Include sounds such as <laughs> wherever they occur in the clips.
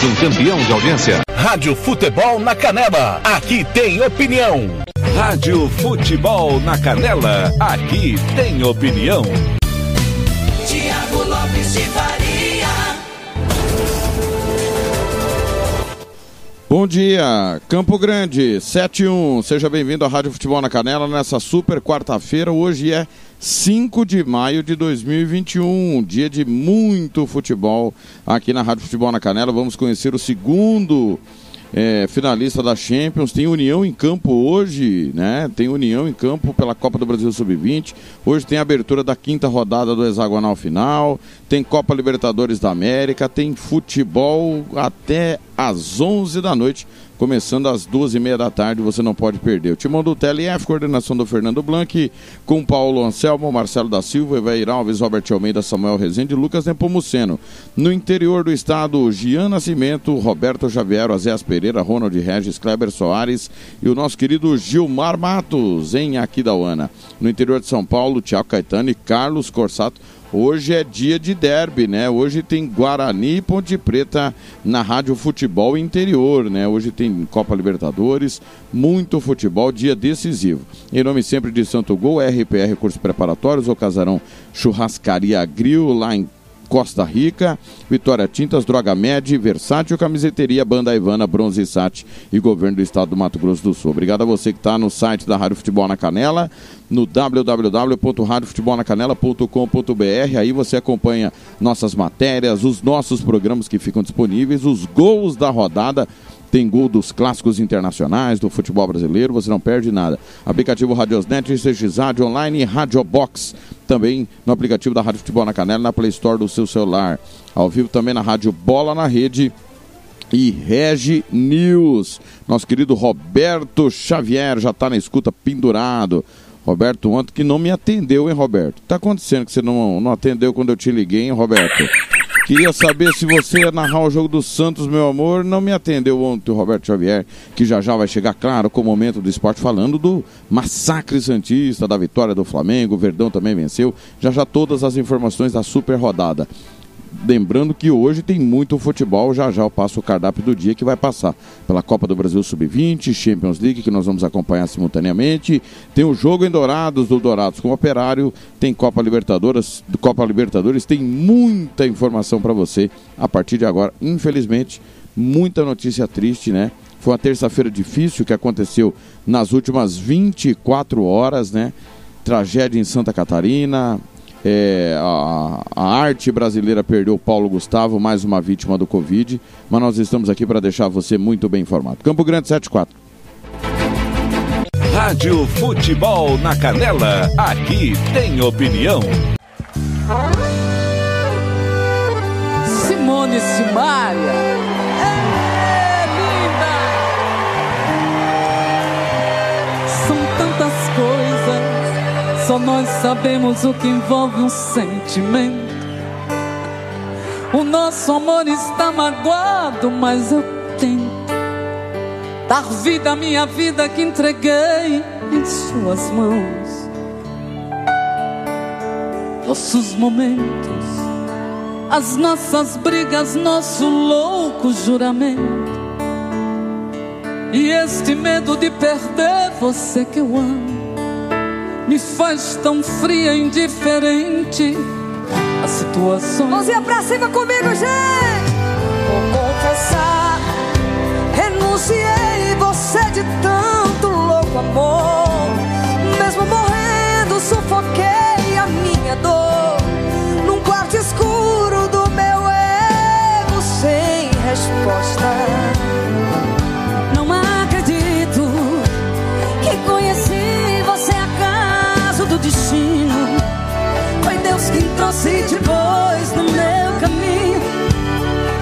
mais um campeão de audiência. Rádio Futebol na Canela. Aqui tem opinião. Rádio Futebol na Canela. Aqui tem opinião. Tiago Lopes de Faria. Bom dia, Campo Grande, 71. Seja bem-vindo à Rádio Futebol na Canela nessa super quarta-feira. Hoje é 5 de maio de 2021, dia de muito futebol aqui na Rádio Futebol na Canela. Vamos conhecer o segundo é, finalista da Champions. Tem União em campo hoje, né? Tem União em campo pela Copa do Brasil Sub-20. Hoje tem abertura da quinta rodada do hexagonal final. Tem Copa Libertadores da América. Tem futebol até às 11 da noite começando às duas e meia da tarde, você não pode perder. O timão do TLF, coordenação do Fernando Blanc, com Paulo Anselmo, Marcelo da Silva, Evair Alves, Robert Almeida, Samuel Rezende e Lucas Nepomuceno. No interior do estado, Gian Nascimento, Roberto Xavier, Azéas Pereira, Ronald Regis, Kleber Soares e o nosso querido Gilmar Matos, em Aquidauana. No interior de São Paulo, Tiago Caetano e Carlos Corsato Hoje é dia de derby, né? Hoje tem Guarani e Ponte Preta na Rádio Futebol Interior, né? Hoje tem Copa Libertadores, muito futebol, dia decisivo. Em nome sempre de Santo Gol, RPR Cursos Preparatórios, o Casarão Churrascaria Grill, lá em Costa Rica, Vitória Tintas, Droga Med, Versátil, Camiseteria, Banda Ivana, Bronze Sat e Governo do Estado do Mato Grosso do Sul. Obrigado a você que está no site da Rádio Futebol na Canela, no www.radiofutebolnacanela.com.br. Aí você acompanha nossas matérias, os nossos programas que ficam disponíveis, os gols da rodada tem gol dos clássicos internacionais, do futebol brasileiro, você não perde nada. Aplicativo Radiosnet, CXAD Online e Radiobox. Também no aplicativo da Rádio Futebol na Canela, na Play Store do seu celular. Ao vivo também na Rádio Bola na Rede e Regi News. Nosso querido Roberto Xavier já está na escuta pendurado. Roberto, ontem que não me atendeu, hein, Roberto? Tá acontecendo que você não, não atendeu quando eu te liguei, hein, Roberto? Queria saber se você ia narrar o jogo do Santos, meu amor. Não me atendeu ontem o Roberto Xavier, que já já vai chegar, claro, com o momento do esporte, falando do massacre Santista, da vitória do Flamengo. O Verdão também venceu. Já já todas as informações da super rodada. Lembrando que hoje tem muito futebol, já já eu passo o cardápio do dia que vai passar pela Copa do Brasil Sub-20, Champions League, que nós vamos acompanhar simultaneamente. Tem o jogo em Dourados, do Dourados com o Operário, tem Copa Libertadores, Copa Libertadores, tem muita informação para você a partir de agora. Infelizmente, muita notícia triste, né? Foi uma terça-feira difícil que aconteceu nas últimas 24 horas, né? Tragédia em Santa Catarina, é, a, a, arte brasileira perdeu Paulo Gustavo, mais uma vítima do Covid. Mas nós estamos aqui para deixar você muito bem informado. Campo Grande 74. Rádio Futebol na Canela. Aqui tem opinião. Simone Simaria. Só nós sabemos o que envolve um sentimento. O nosso amor está magoado, mas eu tento dar vida à minha vida que entreguei em suas mãos. Nossos momentos as nossas brigas, nosso louco juramento. E este medo de perder você que eu amo me faz tão fria e indiferente a situação. Mãozinha pra cima comigo, gente! Vou confessar, renunciei você de tanto louco amor. Mesmo morrendo, sufoquei trouxe de Depois no meu caminho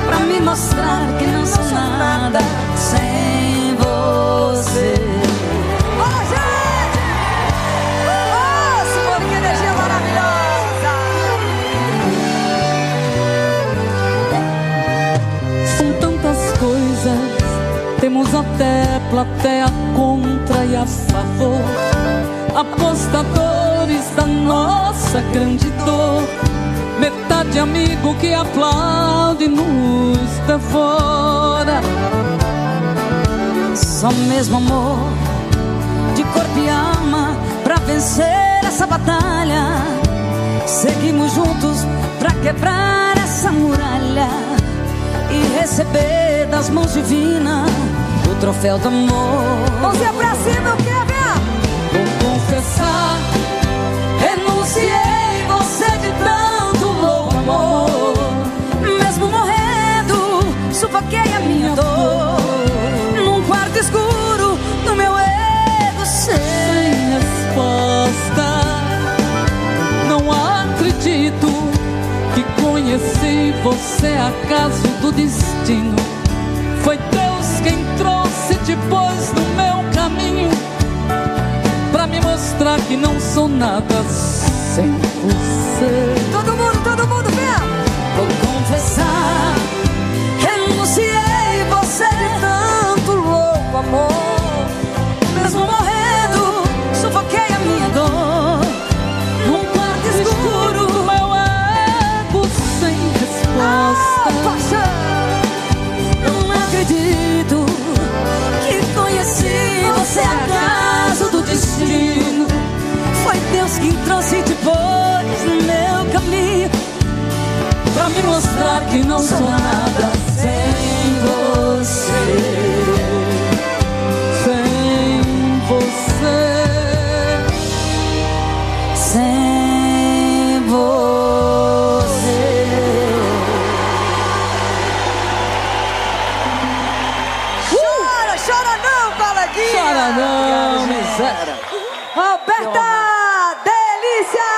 pra me mostrar que não sou nada sem você. Bora, gente! Oh, Simone, que energia maravilhosa! São tantas coisas, temos até plateia contra e a favor. Apostadores da nossa grande dor, metade de amigo que aplaude e nos devora. Só mesmo amor de corpo e alma pra vencer essa batalha. Seguimos juntos pra quebrar essa muralha e receber das mãos divinas o troféu do amor. Mãozinha pra cima, eu renunciei você de tanto louco amor. Mesmo morrendo, sufoquei a minha dor. Num quarto escuro, no meu ego sem resposta, não acredito que conheci você acaso do destino. Foi Deus quem trouxe depois no meu caminho pra me mostrar que não sou nada sem você. Todo mundo, todo mundo, vem! Vou confessar, Renunciei você de tanto louco amor. Mesmo morrendo, sufoquei a minha dor. Num quarto escuro meu ego sem ah, resposta. paixão. Não acredito que conheci você acaso que não sou nada sem você. Sem você. Sem você. Chora, chora não, coleguinha. Chora não, miséria. Roberta, delícia.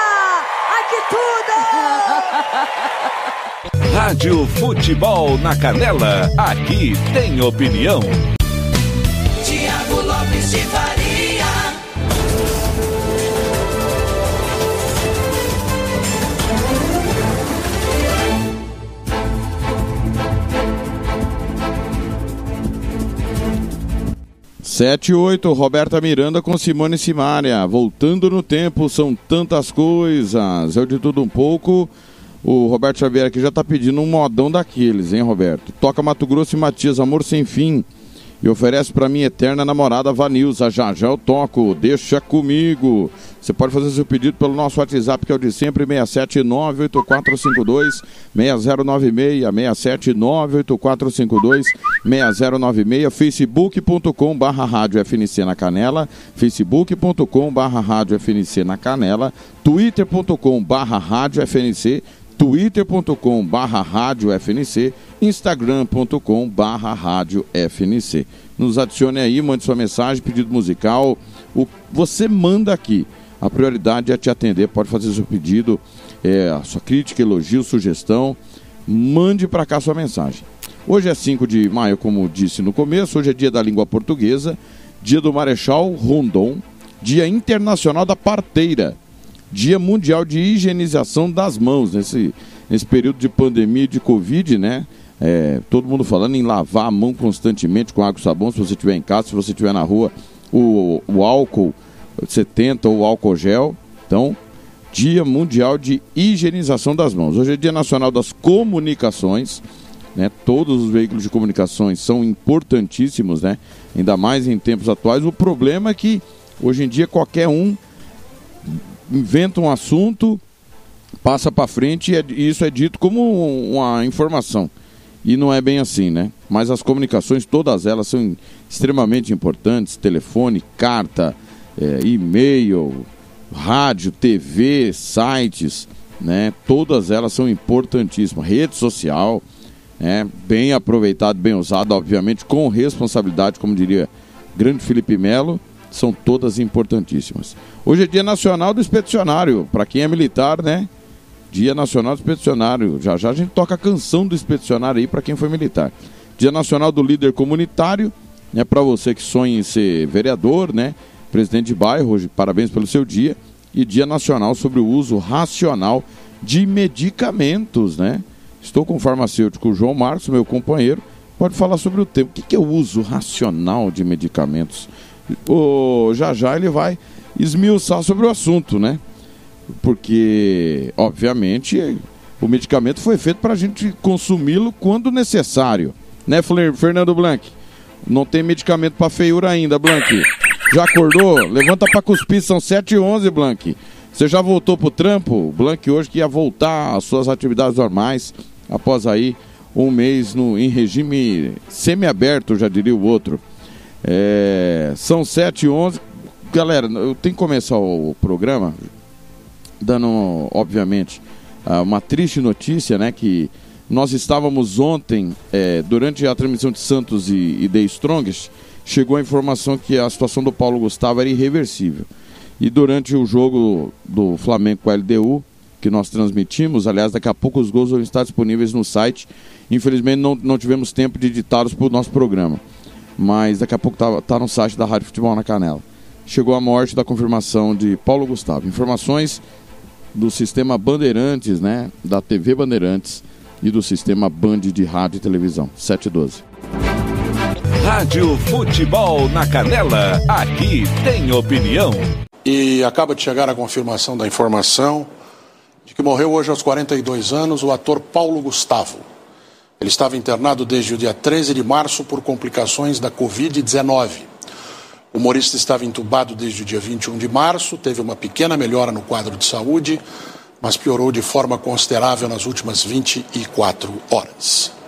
Ai, que tudo. <laughs> Rádio Futebol na Canela. Aqui tem opinião. Tiago Lopes de Faria. Sete e oito, Roberta Miranda com Simone Simaria. Voltando no tempo, são tantas coisas. É o de tudo um pouco. O Roberto Xavier aqui já tá pedindo um modão daqueles, hein, Roberto? Toca Mato Grosso e Matias, Amor Sem Fim. E oferece pra minha eterna namorada Vanilza. Já já eu toco. Deixa comigo. Você pode fazer seu pedido pelo nosso WhatsApp, que é o de sempre, 6798452 6096 6798452 6096 facebook.com barra rádio FNC na Canela facebook.com barra rádio FNC na Canela twitter.com barra rádio FNC twitter.com barra FNC, instagram.com barra FNC. Nos adicione aí, mande sua mensagem, pedido musical, o, você manda aqui. A prioridade é te atender, pode fazer seu pedido, é, a sua crítica, elogio, sugestão, mande para cá sua mensagem. Hoje é 5 de maio, como disse no começo, hoje é dia da língua portuguesa, dia do Marechal Rondon, dia internacional da parteira. Dia Mundial de Higienização das Mãos, nesse, nesse período de pandemia de Covid, né? É, todo mundo falando em lavar a mão constantemente com água e sabão, se você estiver em casa, se você estiver na rua, o, o álcool 70 ou álcool gel. Então, Dia Mundial de Higienização das Mãos. Hoje é Dia Nacional das Comunicações, né? Todos os veículos de comunicações são importantíssimos, né? Ainda mais em tempos atuais. O problema é que hoje em dia qualquer um inventa um assunto, passa para frente e, é- e isso é dito como um- uma informação. E não é bem assim, né? Mas as comunicações, todas elas são extremamente importantes: telefone, carta, eh, e-mail, rádio, TV, sites, né? Todas elas são importantíssimas. Rede social, né? Bem aproveitado, bem usado, obviamente, com responsabilidade, como diria grande Felipe Melo, são todas importantíssimas. Hoje é Dia Nacional do Expedicionário, para quem é militar, né? Dia Nacional do Expedicionário. Já já a gente toca a canção do expedicionário aí para quem foi militar. Dia Nacional do Líder Comunitário, né? Para você que sonha em ser vereador, né? Presidente de bairro, hoje parabéns pelo seu dia. E Dia Nacional sobre o uso racional de medicamentos, né? Estou com o farmacêutico João Marcos, meu companheiro, pode falar sobre o tema. O que que é o uso racional de medicamentos? O, já já ele vai esmiuçar sobre o assunto, né? Porque, obviamente, O medicamento foi feito para a gente consumi-lo quando necessário. Né, Fernando Blanc? Não tem medicamento para feiura ainda, Blanc. Já acordou? Levanta para cuspir, são 7 e 11 Blanc. Você já voltou pro trampo? Blanc hoje que ia voltar às suas atividades normais após aí um mês no, em regime semiaberto, já diria o outro. É, são 7 e 11 Galera, eu tenho que começar o programa dando, obviamente, ah, uma triste notícia, né? Que nós estávamos ontem, é, durante a transmissão de Santos e, e The Strongest, chegou a informação que a situação do Paulo Gustavo era irreversível. E durante o jogo do Flamengo com a LDU, que nós transmitimos, aliás, daqui a pouco os gols vão estar disponíveis no site. Infelizmente não, não tivemos tempo de editá-los para o nosso programa. Mas daqui a pouco está tá no site da Rádio Futebol na Canela chegou a morte da confirmação de Paulo Gustavo. Informações do sistema Bandeirantes, né? Da TV Bandeirantes e do sistema Band de rádio e televisão. 712. Rádio Futebol na Canela. Aqui tem opinião. E acaba de chegar a confirmação da informação de que morreu hoje aos 42 anos o ator Paulo Gustavo. Ele estava internado desde o dia 13 de março por complicações da Covid-19. O humorista estava entubado desde o dia 21 de março, teve uma pequena melhora no quadro de saúde, mas piorou de forma considerável nas últimas 24 horas.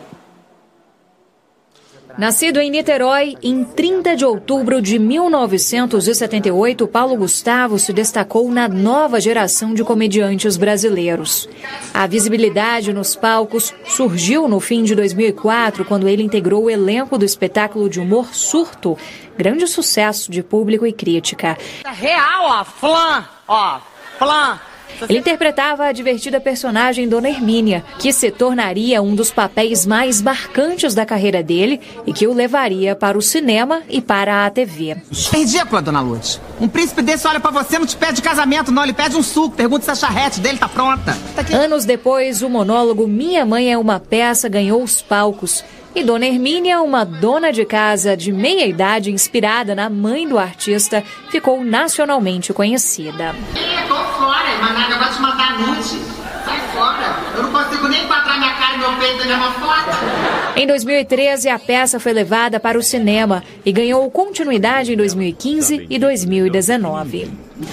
Nascido em Niterói, em 30 de outubro de 1978, Paulo Gustavo se destacou na nova geração de comediantes brasileiros. A visibilidade nos palcos surgiu no fim de 2004, quando ele integrou o elenco do espetáculo de humor Surto, grande sucesso de público e crítica. Real, ó, flan, ó, flan. Ele interpretava a divertida personagem Dona Hermínia, que se tornaria um dos papéis mais marcantes da carreira dele e que o levaria para o cinema e para a TV. Ridícula, Dona Lourdes. Um príncipe desse olha para você, não te pede casamento, não. Ele pede um suco. Pergunta se a charrete dele tá pronta. Tá Anos depois, o monólogo Minha Mãe é uma Peça ganhou os palcos. E Dona Hermínia, uma dona de casa de meia idade inspirada na mãe do artista, ficou nacionalmente conhecida. Eu tô fora, mas acabou de mandar nude. Sai fora. Eu não consigo nem enquadrar minha e meu peito na mesma foto. Em 2013, a peça foi levada para o cinema e ganhou continuidade em 2015 e 2019.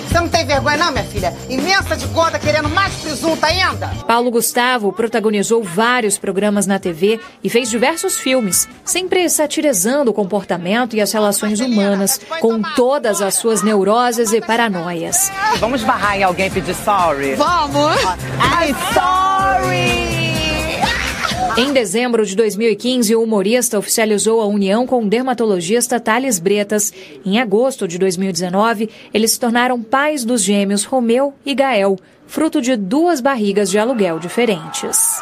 Você não tem vergonha, não, minha filha? Imensa de conta, querendo mais presunto ainda? Paulo Gustavo protagonizou vários programas na TV e fez diversos filmes, sempre satirizando o comportamento e as relações humanas, com todas as suas neuroses e paranoias. Vamos barrar em alguém pedir sorry? Vamos! I'm sorry! Em dezembro de 2015, o humorista oficializou a união com o dermatologista Thales Bretas. Em agosto de 2019, eles se tornaram pais dos gêmeos Romeu e Gael, fruto de duas barrigas de aluguel diferentes.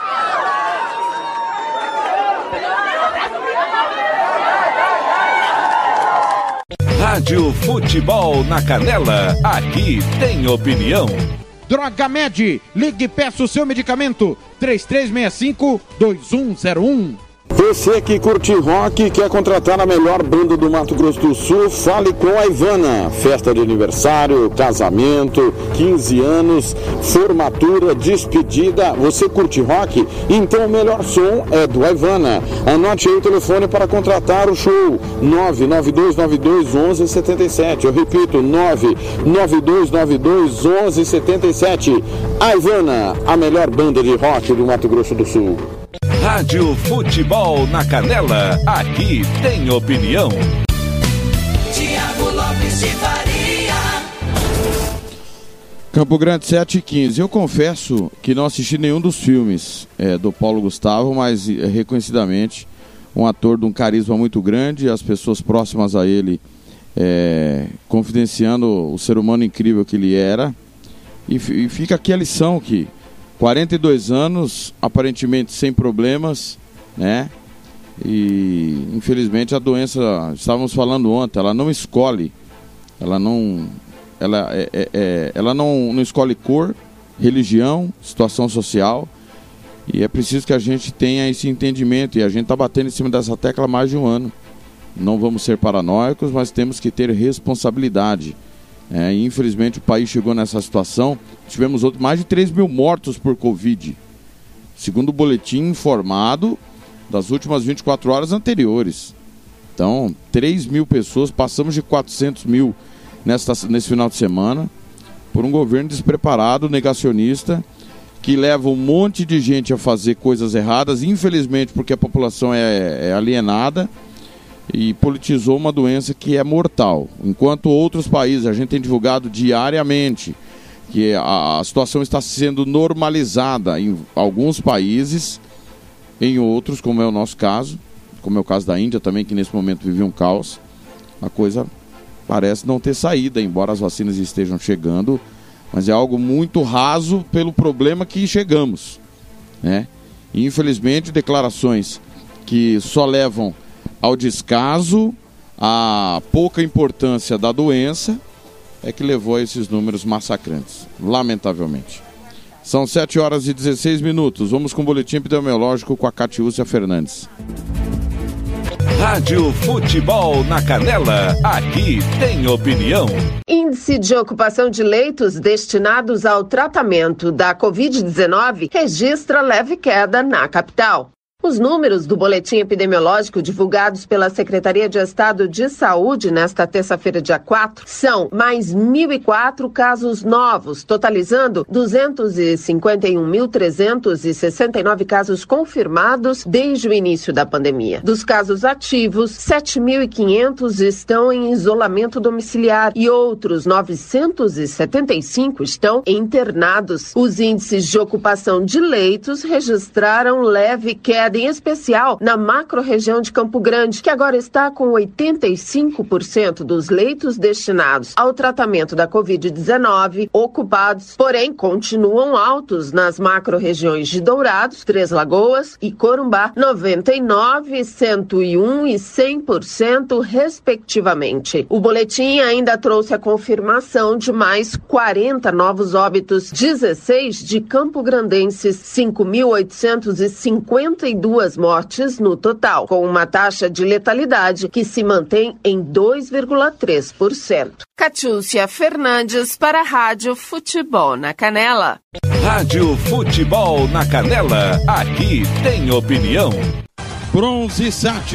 Rádio Futebol na Canela. Aqui tem opinião. Droga Med, ligue e peça o seu medicamento 3365 2101. Você que curte rock e quer contratar a melhor banda do Mato Grosso do Sul, fale com a Ivana. Festa de aniversário, casamento, 15 anos, formatura, despedida. Você curte rock? Então o melhor som é do Ivana. Anote aí o telefone para contratar o show: 992921177. Eu repito, 992921177. A Ivana, a melhor banda de rock do Mato Grosso do Sul. Rádio Futebol na Canela. Aqui tem opinião. Tiago Lopes de Faria. Campo Grande 7 e 15. Eu confesso que não assisti nenhum dos filmes é, do Paulo Gustavo, mas é, reconhecidamente um ator de um carisma muito grande, as pessoas próximas a ele é, confidenciando o ser humano incrível que ele era. E, e fica aqui a lição que 42 anos, aparentemente sem problemas, né? E infelizmente a doença, estávamos falando ontem, ela não escolhe, ela não, ela, é, é, é, ela não, não escolhe cor, religião, situação social. E é preciso que a gente tenha esse entendimento e a gente está batendo em cima dessa tecla há mais de um ano. Não vamos ser paranoicos, mas temos que ter responsabilidade. É, infelizmente o país chegou nessa situação. Tivemos outro, mais de 3 mil mortos por Covid. segundo o boletim informado das últimas 24 horas anteriores. Então, 3 mil pessoas, passamos de 400 mil nesta, nesse final de semana, por um governo despreparado, negacionista, que leva um monte de gente a fazer coisas erradas, infelizmente porque a população é, é alienada e politizou uma doença que é mortal. Enquanto outros países, a gente tem divulgado diariamente que a, a situação está sendo normalizada em alguns países, em outros, como é o nosso caso, como é o caso da Índia também, que nesse momento vive um caos, a coisa parece não ter saída, embora as vacinas estejam chegando, mas é algo muito raso pelo problema que chegamos. Né? Infelizmente, declarações que só levam ao descaso, à pouca importância da doença, é que levou a esses números massacrantes, lamentavelmente. São 7 horas e 16 minutos. Vamos com o boletim epidemiológico com a Catiúcia Fernandes. Rádio Futebol na Canela, aqui tem opinião. Índice de ocupação de leitos destinados ao tratamento da Covid-19 registra leve queda na capital. Os números do boletim epidemiológico divulgados pela Secretaria de Estado de Saúde nesta terça-feira, dia 4, são mais 1.004 casos novos, totalizando 251.369 casos confirmados desde o início da pandemia. Dos casos ativos, 7.500 estão em isolamento domiciliar e outros 975 estão internados. Os índices de ocupação de leitos registraram leve queda em especial na macro-região de Campo Grande, que agora está com 85% dos leitos destinados ao tratamento da Covid-19 ocupados, porém continuam altos nas macro-regiões de Dourados, Três Lagoas e Corumbá, 99, 101 e 100% respectivamente. O boletim ainda trouxe a confirmação de mais 40 novos óbitos, 16 de Campo Grandenses, 5.852 duas mortes no total, com uma taxa de letalidade que se mantém em 2,3%. Catiúcia Fernandes para a Rádio Futebol na Canela. Rádio Futebol na Canela, aqui tem opinião. Bronze Sat,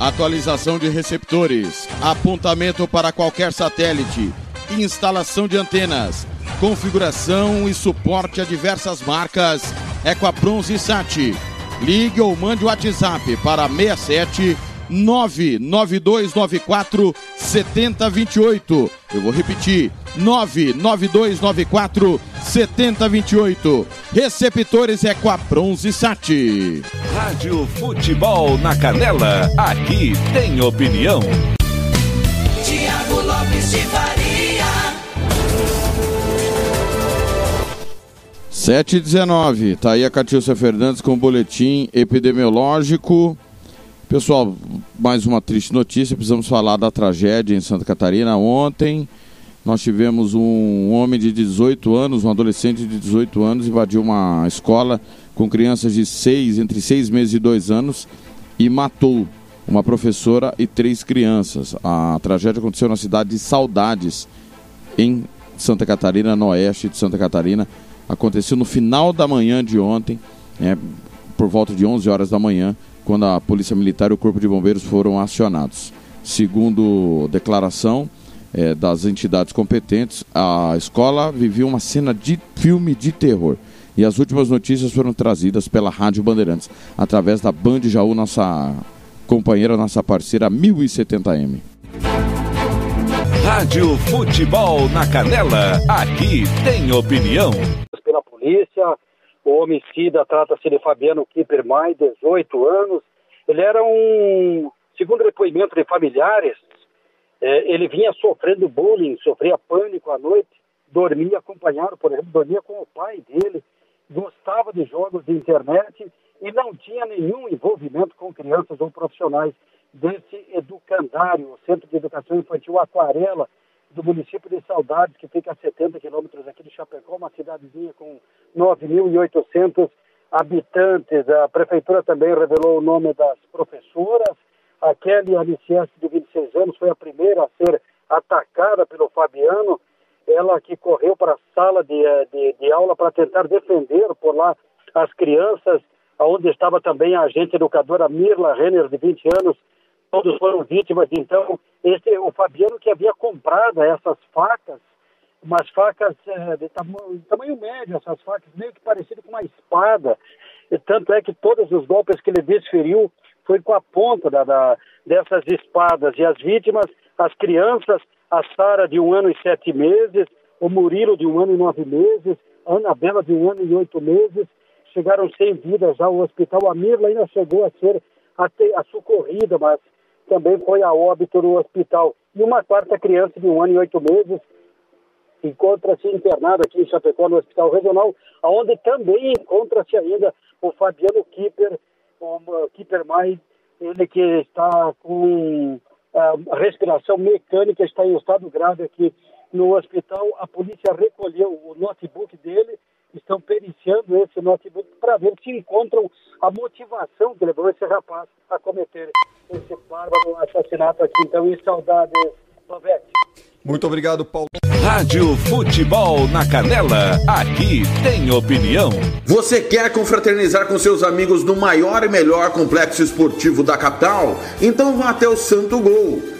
atualização de receptores, apontamento para qualquer satélite, instalação de antenas, configuração e suporte a diversas marcas. É com a Bronze Sat. Ligue ou mande o WhatsApp para 67 99294 7028. Eu vou repetir: 99294 7028. Receptores é com a Bronze Sat. Rádio Futebol na Canela, aqui tem opinião. Tiago Lopes de Faria. 7 e 19, tá aí a Catilcia Fernandes com o boletim epidemiológico. Pessoal, mais uma triste notícia, precisamos falar da tragédia em Santa Catarina. Ontem nós tivemos um homem de 18 anos, um adolescente de 18 anos, invadiu uma escola com crianças de 6, entre 6 meses e 2 anos e matou uma professora e três crianças. A tragédia aconteceu na cidade de Saudades, em Santa Catarina, no oeste de Santa Catarina aconteceu no final da manhã de ontem, né, por volta de 11 horas da manhã, quando a Polícia Militar e o Corpo de Bombeiros foram acionados. Segundo declaração é, das entidades competentes, a escola vivia uma cena de filme de terror. E as últimas notícias foram trazidas pela Rádio Bandeirantes, através da Band Jaú, nossa companheira, nossa parceira 1070M. Rádio Futebol na Canela, aqui tem opinião. Polícia, o homicida trata-se de Fabiano Kipper Mai, 18 anos. Ele era um, segundo depoimento de familiares, eh, ele vinha sofrendo bullying, sofria pânico à noite, dormia acompanhado, por exemplo, dormia com o pai dele, gostava de jogos de internet e não tinha nenhum envolvimento com crianças ou profissionais desse educandário, o Centro de Educação Infantil Aquarela, do município de Saudades, que fica a 70 quilômetros aqui de Chapecó, uma cidadezinha com 9.800 habitantes. A prefeitura também revelou o nome das professoras. A Kelly Alicieste, de 26 anos, foi a primeira a ser atacada pelo Fabiano. Ela que correu para a sala de, de, de aula para tentar defender por lá as crianças, onde estava também a agente educadora Mirla Renner, de 20 anos, todos foram vítimas. Então, esse, o Fabiano que havia comprado essas facas, umas facas é, de, tamanho, médio, essas facas meio que parecidas com uma espada. E tanto é que todos os golpes que ele desferiu foi com a ponta da, da, dessas espadas. E as vítimas, as crianças, a Sara de um ano e sete meses, o Murilo de um ano e nove meses, a Anabela de um ano e oito meses, chegaram sem vida já ao hospital. A Mirla ainda chegou a ser a, a socorrida, mas também foi a óbito no hospital. E uma quarta criança de um ano e oito meses encontra-se internada aqui em Chapecó, no Hospital Regional, onde também encontra-se ainda o Fabiano Kipper, o Kipper Mais, ele que está com a ah, respiração mecânica, está em estado grave aqui no hospital. A polícia recolheu o notebook dele, estão periciando esse notebook para ver se encontram a motivação que levou esse rapaz a cometer esse bárbaro assassinato aqui. Então, e saudades, Pavete. Muito obrigado, Paulo. Rádio Futebol na Canela, aqui tem opinião. Você quer confraternizar com seus amigos no maior e melhor complexo esportivo da capital? Então vá até o Santo Gol.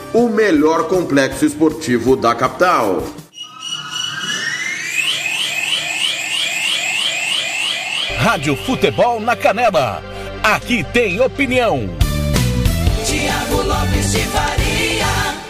o melhor complexo esportivo da capital. Rádio Futebol na Canela. Aqui tem opinião. Tiago Lopes de Faria.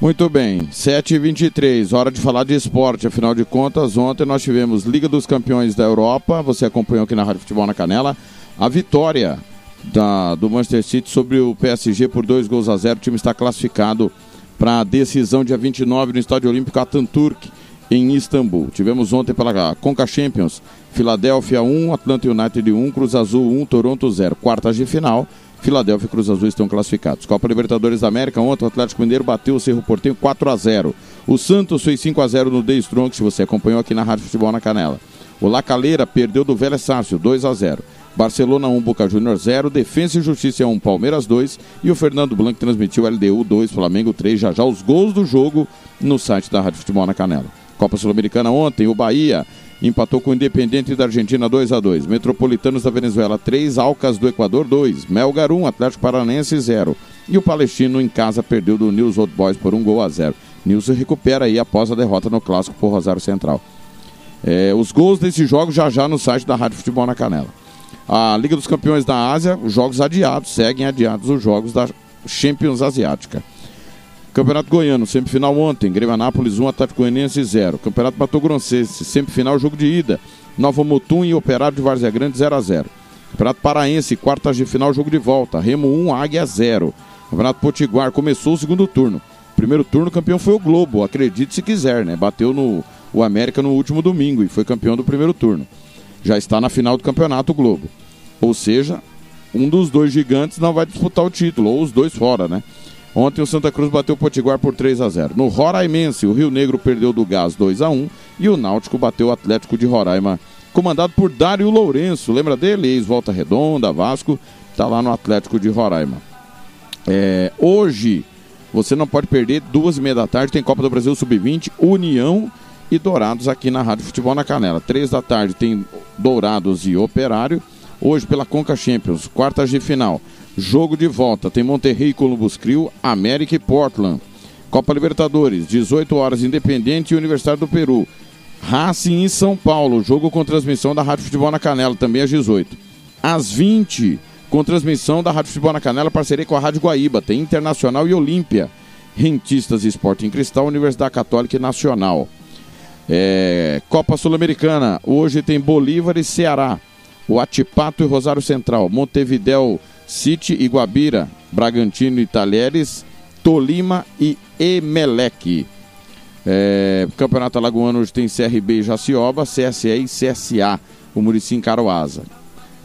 Muito bem, 7h23, hora de falar de esporte. Afinal de contas, ontem nós tivemos Liga dos Campeões da Europa. Você acompanhou aqui na Rádio Futebol na Canela. A vitória da, do Manchester City sobre o PSG por dois gols a zero. O time está classificado para a decisão dia 29 no Estádio Olímpico Atatürk, em Istambul. Tivemos ontem pela Conca Champions, Filadélfia 1, Atlanta United 1, Cruz Azul 1, Toronto 0. Quartas de final, Filadélfia e Cruz Azul estão classificados. Copa Libertadores da América, ontem o Atlético Mineiro bateu o Cerro Porteño 4 a 0. O Santos fez 5 a 0 no The Strong, se você acompanhou aqui na Rádio Futebol na Canela. O La Calera perdeu do Vélez Sácio 2 a 0. Barcelona 1, Boca Júnior 0, Defensa e Justiça 1, Palmeiras 2 e o Fernando Blanco transmitiu LDU 2, Flamengo 3, já já os gols do jogo no site da Rádio Futebol na Canela. Copa Sul-Americana ontem, o Bahia empatou com o Independente da Argentina 2 a 2 Metropolitanos da Venezuela 3, Alcas do Equador 2, Melgar 1, Atlético Paranense 0. E o Palestino em casa perdeu do News Old Boys por um gol a 0. News se recupera aí após a derrota no clássico por Rosário Central. É, os gols desse jogo já já no site da Rádio Futebol na Canela. A Liga dos Campeões da Ásia, os jogos adiados, seguem adiados os jogos da Champions Asiática. Campeonato Goiano, semifinal ontem, Grêmio Anápolis 1, Atlético Goianiense 0. Campeonato Mato Grossense, semifinal, jogo de ida. Nova Mutum e Operário de Várzea Grande 0 a 0. Campeonato Paraense, quartas de final, jogo de volta. Remo 1, Águia 0. Campeonato Potiguar, começou o segundo turno. Primeiro turno, campeão foi o Globo, acredite se quiser, né? Bateu no o América no último domingo e foi campeão do primeiro turno. Já está na final do campeonato Globo. Ou seja, um dos dois gigantes não vai disputar o título, ou os dois fora, né? Ontem o Santa Cruz bateu o Potiguar por 3 a 0. No Roraimense, o Rio Negro perdeu do Gás 2 a 1 e o Náutico bateu o Atlético de Roraima, comandado por Dário Lourenço. Lembra dele? Ex-Volta Redonda, Vasco, está lá no Atlético de Roraima. É, hoje, você não pode perder, duas e meia da tarde, tem Copa do Brasil Sub-20, União e Dourados aqui na Rádio Futebol na Canela. Três da tarde tem Dourados e Operário. Hoje pela Conca Champions, quartas de final. Jogo de volta, tem Monterrey e Columbus Crew, América e Portland. Copa Libertadores, 18 horas, Independente e Universidade do Peru. Racing em São Paulo, jogo com transmissão da Rádio Futebol na Canela, também às 18. Às 20, com transmissão da Rádio Futebol na Canela, parceria com a Rádio Guaíba, tem Internacional e Olímpia. Rentistas e Esporte em Cristal, Universidade Católica e Nacional. É, Copa Sul-Americana, hoje tem Bolívar e Ceará. O Atipato e Rosário Central, Montevidéu City e Guabira, Bragantino e Talheres, Tolima e Emelec. É, Campeonato Alagoano hoje tem CRB e Jacioba, CSE e CSA, o Murici em Caroasa.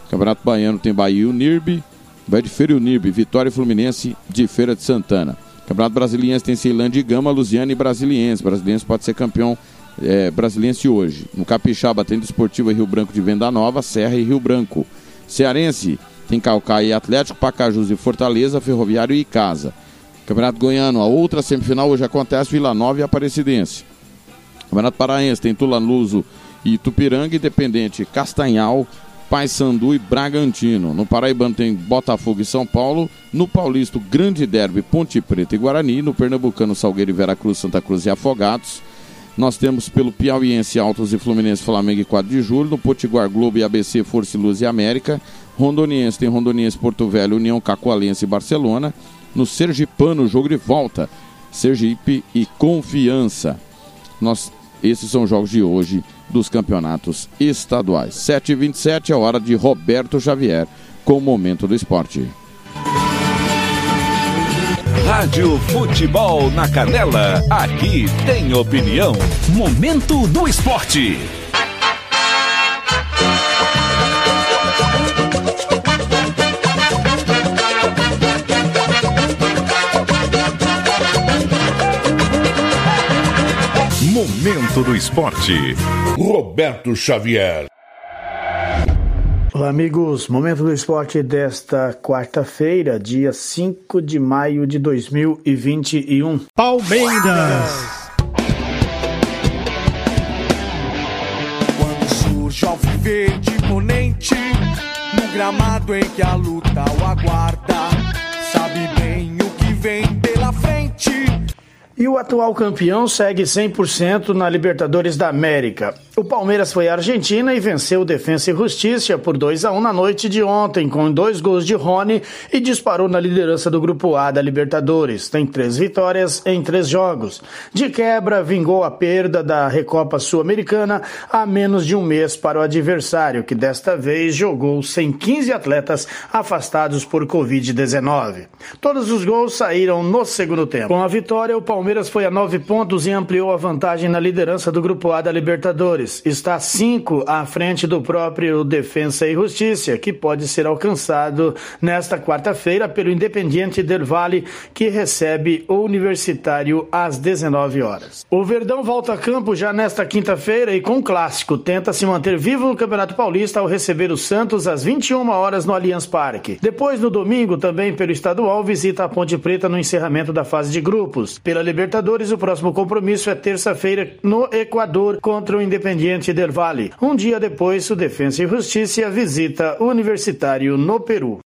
Campeonato Baiano tem Bahia e Unirbe, vai de Feira e Unirbe, Vitória e Fluminense de Feira de Santana. Campeonato Brasiliense tem Ceilândia e Gama, Luziane e Brasiliense. Brasiliense pode ser campeão é, brasiliense hoje. No Capixaba tem Desportiva Rio Branco de Venda Nova, Serra e Rio Branco. Cearense tem Calcaia e Atlético, Pacajus e Fortaleza, Ferroviário e Casa. Campeonato Goiano, a outra semifinal hoje acontece Vila Nova e Aparecidense. Campeonato Paraense tem Tulanuso e Tupiranga, Independente, Castanhal, Paysandu e Bragantino. No Paraibano tem Botafogo e São Paulo. No Paulista, Grande Derby, Ponte Preta e Guarani. No Pernambucano, Salgueiro e Veracruz, Santa Cruz e Afogados. Nós temos pelo Piauiense, Altos e Fluminense, Flamengo e 4 de julho. No Potiguar, Globo e ABC, Força e Luz e América. Rondoniense tem Rondoniense, Porto Velho, União Cacoalense e Barcelona. No Sergipano, jogo de volta. Sergipe e Confiança. Nós, esses são os jogos de hoje dos campeonatos estaduais. 7h27 é hora de Roberto Xavier com o Momento do Esporte. Rádio Futebol na Canela, aqui tem opinião. Momento do Esporte. Momento do Esporte. Roberto Xavier. Olá, amigos. Momento do esporte desta quarta-feira, dia 5 de maio de 2021. Palmeiras. Quando surge ao verde imponente, no gramado em que a luta o aguarda, sabe bem o que vem pela frente. E o atual campeão segue 100% na Libertadores da América. O Palmeiras foi à Argentina e venceu o Defensa e Justiça por 2 a 1 na noite de ontem, com dois gols de Rony e disparou na liderança do Grupo A da Libertadores. Tem três vitórias em três jogos. De quebra, vingou a perda da Recopa Sul-Americana a menos de um mês para o adversário, que desta vez jogou sem 15 atletas afastados por Covid-19. Todos os gols saíram no segundo tempo. Com a vitória, o Palmeiras foi a nove pontos e ampliou a vantagem na liderança do Grupo A da Libertadores está cinco à frente do próprio Defensa e Justiça, que pode ser alcançado nesta quarta-feira pelo Independiente del Valle, que recebe o Universitário às 19 horas. O Verdão volta a campo já nesta quinta-feira e com clássico tenta se manter vivo no Campeonato Paulista ao receber o Santos às 21 horas no Allianz Parque. Depois, no domingo, também pelo estadual, visita a Ponte Preta no encerramento da fase de grupos. Pela Libertadores, o próximo compromisso é terça-feira no Equador contra o Independiente del Valle. Um dia depois, o Defensa e Justiça visita o Universitário no Peru.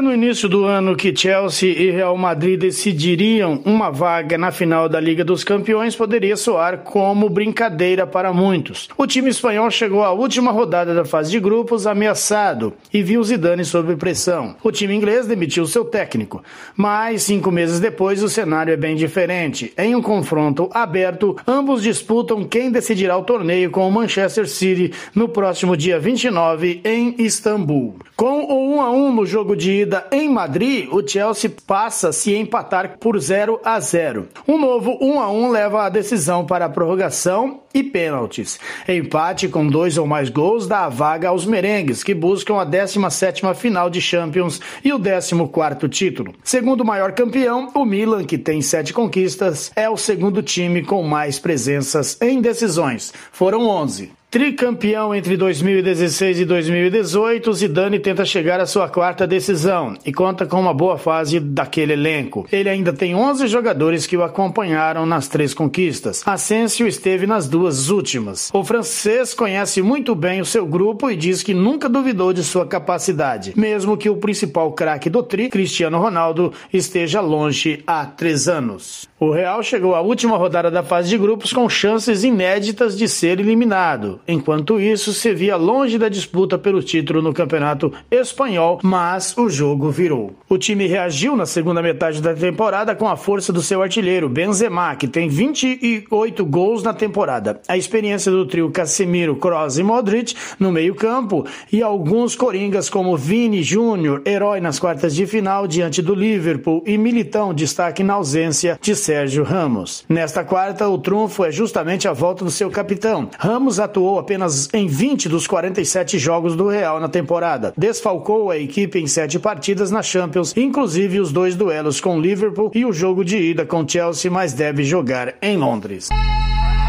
No início do ano que Chelsea e Real Madrid decidiriam uma vaga na final da Liga dos Campeões poderia soar como brincadeira para muitos. O time espanhol chegou à última rodada da fase de grupos ameaçado e viu Zidane sob pressão. O time inglês demitiu seu técnico, mas cinco meses depois o cenário é bem diferente. Em um confronto aberto, ambos disputam quem decidirá o torneio com o Manchester City no próximo dia 29 em Istambul. Com o 1 a 1 no jogo de ida em Madrid, o Chelsea passa se empatar por 0 a 0. Um novo 1 a 1 leva a decisão para a prorrogação e pênaltis. Empate com dois ou mais gols dá a vaga aos merengues, que buscam a 17ª final de Champions e o 14º título. Segundo maior campeão, o Milan, que tem sete conquistas, é o segundo time com mais presenças em decisões. Foram 11. Tricampeão entre 2016 e 2018, Zidane tenta chegar à sua quarta decisão e conta com uma boa fase daquele elenco. Ele ainda tem 11 jogadores que o acompanharam nas três conquistas. Asensio esteve nas duas últimas. O francês conhece muito bem o seu grupo e diz que nunca duvidou de sua capacidade, mesmo que o principal craque do tri, Cristiano Ronaldo, esteja longe há três anos. O Real chegou à última rodada da fase de grupos com chances inéditas de ser eliminado Enquanto isso, Sevilla longe da disputa pelo título no campeonato espanhol, mas o jogo virou. O time reagiu na segunda metade da temporada com a força do seu artilheiro, Benzema, que tem 28 gols na temporada. A experiência do trio Casemiro, Kroos e Modric no meio-campo e alguns coringas como Vini Júnior, herói nas quartas de final diante do Liverpool e Militão, destaque na ausência de Sérgio Ramos. Nesta quarta, o trunfo é justamente a volta do seu capitão. Ramos atuou apenas em 20 dos 47 jogos do Real na temporada. Desfalcou a equipe em sete partidas na Champions, inclusive os dois duelos com Liverpool e o jogo de ida com Chelsea, mas deve jogar em Londres.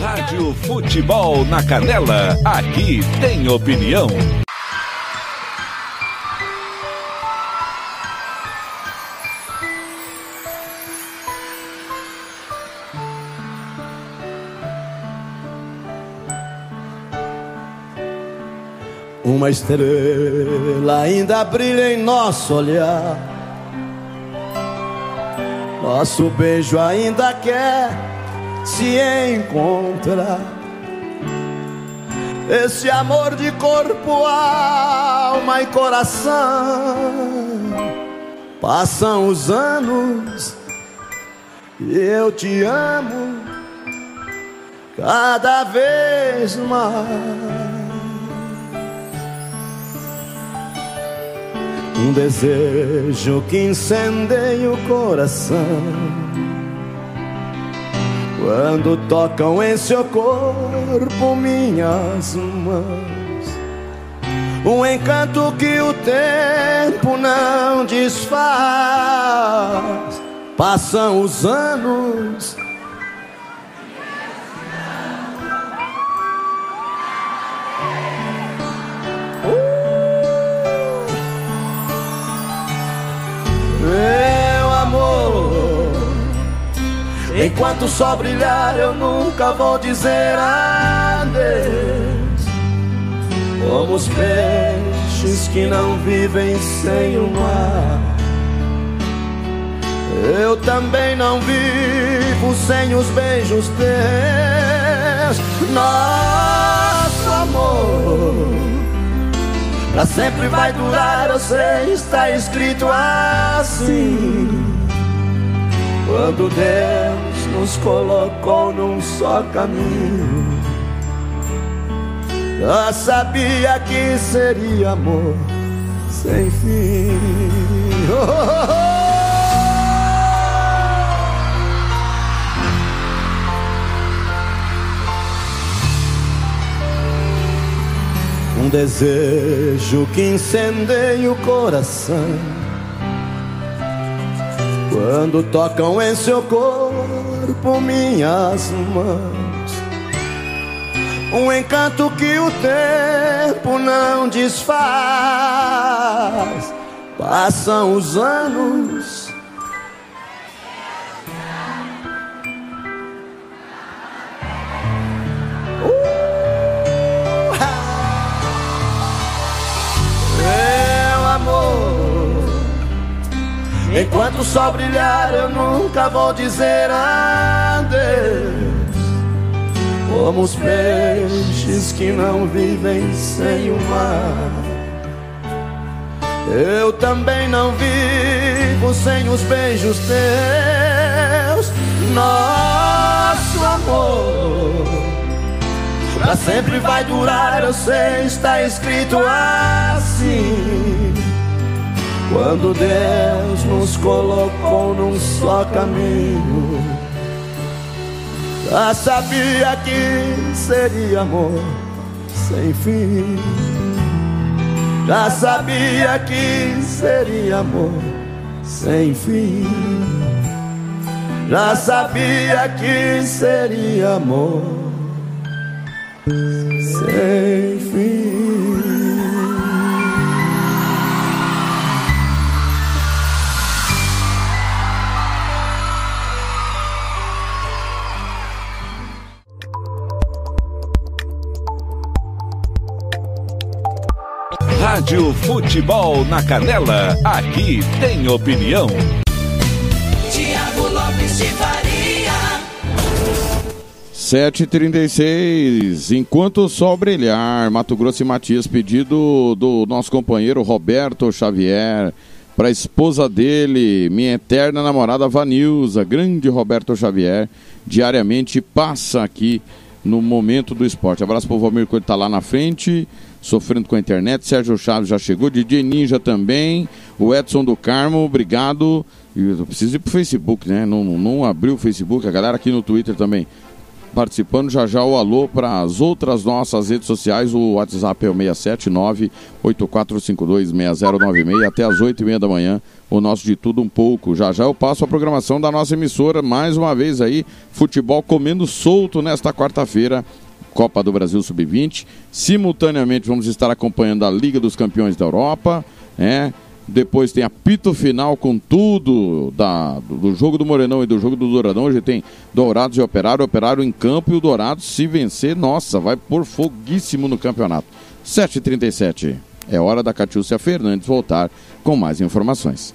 Rádio Futebol na Canela. Aqui tem opinião. Uma estrela ainda brilha em nosso olhar. Nosso beijo ainda quer se encontrar. Esse amor de corpo, alma e coração. Passam os anos e eu te amo cada vez mais. Um desejo que incendeia o coração Quando tocam em seu corpo minhas mãos Um encanto que o tempo não desfaz. Passam os anos Enquanto sol brilhar, eu nunca vou dizer adeus. Como os peixes que não vivem sem o mar. Eu também não vivo sem os beijos teus. Nosso amor Pra sempre vai durar, sei, está escrito assim. Quando Deus nos colocou num só caminho, já sabia que seria amor sem fim. Oh, oh, oh. Um desejo que incendeia o coração Quando tocam em seu corpo minhas mãos Um encanto que o tempo não desfaz. Passam os anos enquanto o sol brilhar, eu nunca vou dizer adeus. Como os peixes que não vivem sem o mar. Eu também não vivo sem os beijos teus. Nosso amor Pra sempre vai durar, eu sei, está escrito assim. Quando Deus nos colocou num só caminho, já sabia que seria amor sem fim. Já sabia que seria amor sem fim. Já sabia que seria amor sem fim. Rádio Futebol na Canela, aqui tem opinião. Tiago Lopes de Faria. 7h36, enquanto o sol brilhar, Mato Grosso e Matias, pedido do nosso companheiro Roberto Xavier, para a esposa dele, minha eterna namorada Vanilza, grande Roberto Xavier, diariamente passa aqui no momento do esporte. Abraço para o Valmir que está lá na frente, sofrendo com a internet. Sérgio Chaves já chegou, DJ Ninja também, o Edson do Carmo, obrigado. Eu preciso ir pro Facebook, né? Não, não abriu o Facebook, a galera aqui no Twitter também participando. Já já o alô para as outras nossas redes sociais. O WhatsApp é o 679-8452-6096 até as 8h30 da manhã. O nosso de tudo um pouco. Já já eu passo a programação da nossa emissora. Mais uma vez aí, futebol comendo solto nesta quarta-feira. Copa do Brasil Sub-20. Simultaneamente vamos estar acompanhando a Liga dos Campeões da Europa. É, depois tem apito final com tudo da, do, do jogo do Morenão e do jogo do Douradão. Hoje tem Dourados e Operário, Operário em campo e o Dourado, se vencer, nossa, vai por foguíssimo no campeonato. 7h37. É hora da Catiúcia Fernandes voltar com mais informações.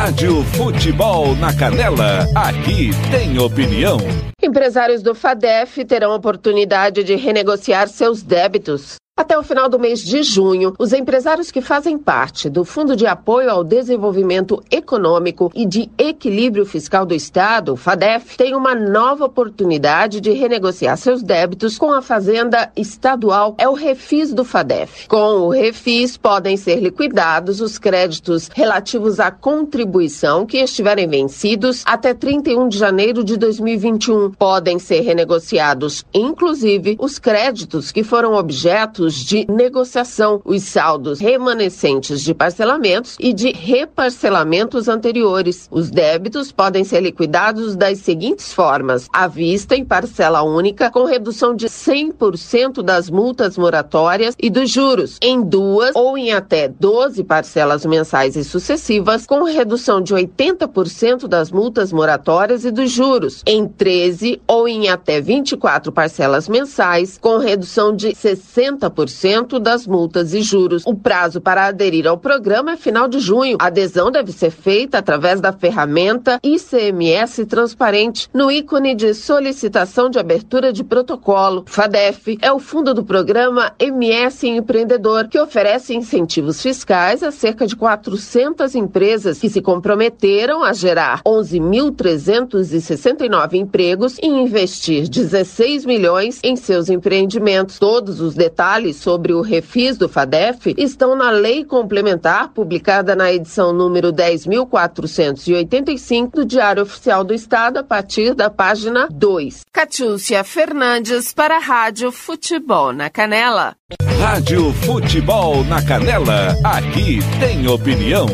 Rádio Futebol na Canela, aqui tem opinião. Empresários do FADEF terão oportunidade de renegociar seus débitos. Até o final do mês de junho, os empresários que fazem parte do Fundo de Apoio ao Desenvolvimento Econômico e de Equilíbrio Fiscal do Estado, FADEF, têm uma nova oportunidade de renegociar seus débitos com a Fazenda Estadual. É o refis do FADEF. Com o refis, podem ser liquidados os créditos relativos à contribuição que estiverem vencidos até 31 de janeiro de 2021. Podem ser renegociados, inclusive, os créditos que foram objetos de negociação, os saldos remanescentes de parcelamentos e de reparcelamentos anteriores. Os débitos podem ser liquidados das seguintes formas: à vista em parcela única, com redução de 100% das multas moratórias e dos juros, em duas ou em até 12 parcelas mensais e sucessivas, com redução de 80% das multas moratórias e dos juros, em 13 ou em até 24 parcelas mensais, com redução de 60% das multas e juros. O prazo para aderir ao programa é final de junho. A adesão deve ser feita através da ferramenta ICMS Transparente, no ícone de solicitação de abertura de protocolo. FADEF é o fundo do programa MS Empreendedor, que oferece incentivos fiscais a cerca de 400 empresas que se comprometeram a gerar 11.369 empregos e investir 16 milhões em seus empreendimentos. Todos os detalhes sobre o refis do FADEF estão na lei complementar publicada na edição número 10.485 do Diário Oficial do Estado a partir da página 2. Catiúcia Fernandes para a Rádio Futebol na Canela. Rádio Futebol na Canela, aqui tem opinião.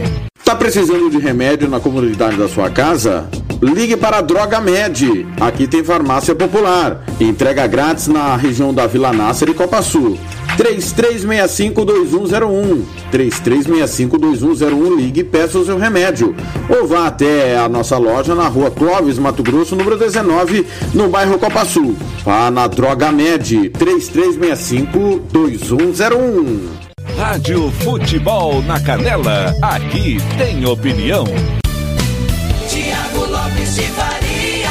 Tá precisando de remédio na comunidade da sua casa? Ligue para a Droga Med. Aqui tem farmácia popular. Entrega grátis na região da Vila Nácer e Copa Sul. 3365-2101. 3365-2101. Ligue e peça o seu remédio. Ou vá até a nossa loja na rua Clóvis, Mato Grosso, número 19, no bairro Copa Sul. Vá na Droga Med. 3365-2101. Rádio Futebol na Canela, aqui tem opinião. Tiago Lopes de Faria.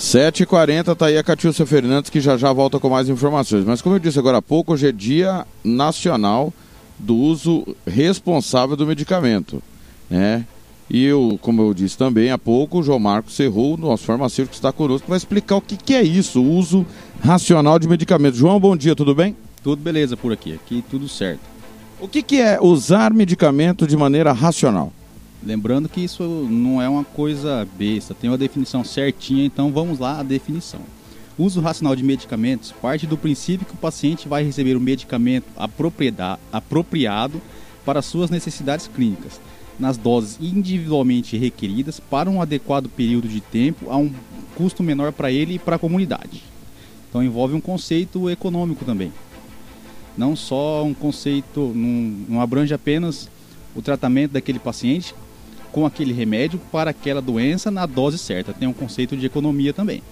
7h40, tá aí a Catiúcia Fernandes, que já já volta com mais informações. Mas como eu disse agora há pouco, hoje é dia nacional do uso responsável do medicamento, né? E eu, como eu disse também há pouco, o João Marcos Serrou, nosso farmacêutico, está conosco, vai explicar o que, que é isso, o uso racional de medicamentos. João, bom dia, tudo bem? Tudo beleza por aqui, aqui tudo certo. O que, que é usar medicamento de maneira racional? Lembrando que isso não é uma coisa besta, tem uma definição certinha, então vamos lá a definição. O uso racional de medicamentos parte do princípio que o paciente vai receber o medicamento apropriado para suas necessidades clínicas. nas doses individualmente requeridas para um adequado período de tempo a um custo menor para ele e para a comunidade. Então envolve um conceito econômico também. Não só um conceito, não, não abrange apenas o tratamento daquele paciente com aquele remédio para aquela doença na dose certa. Tem um conceito de economia também.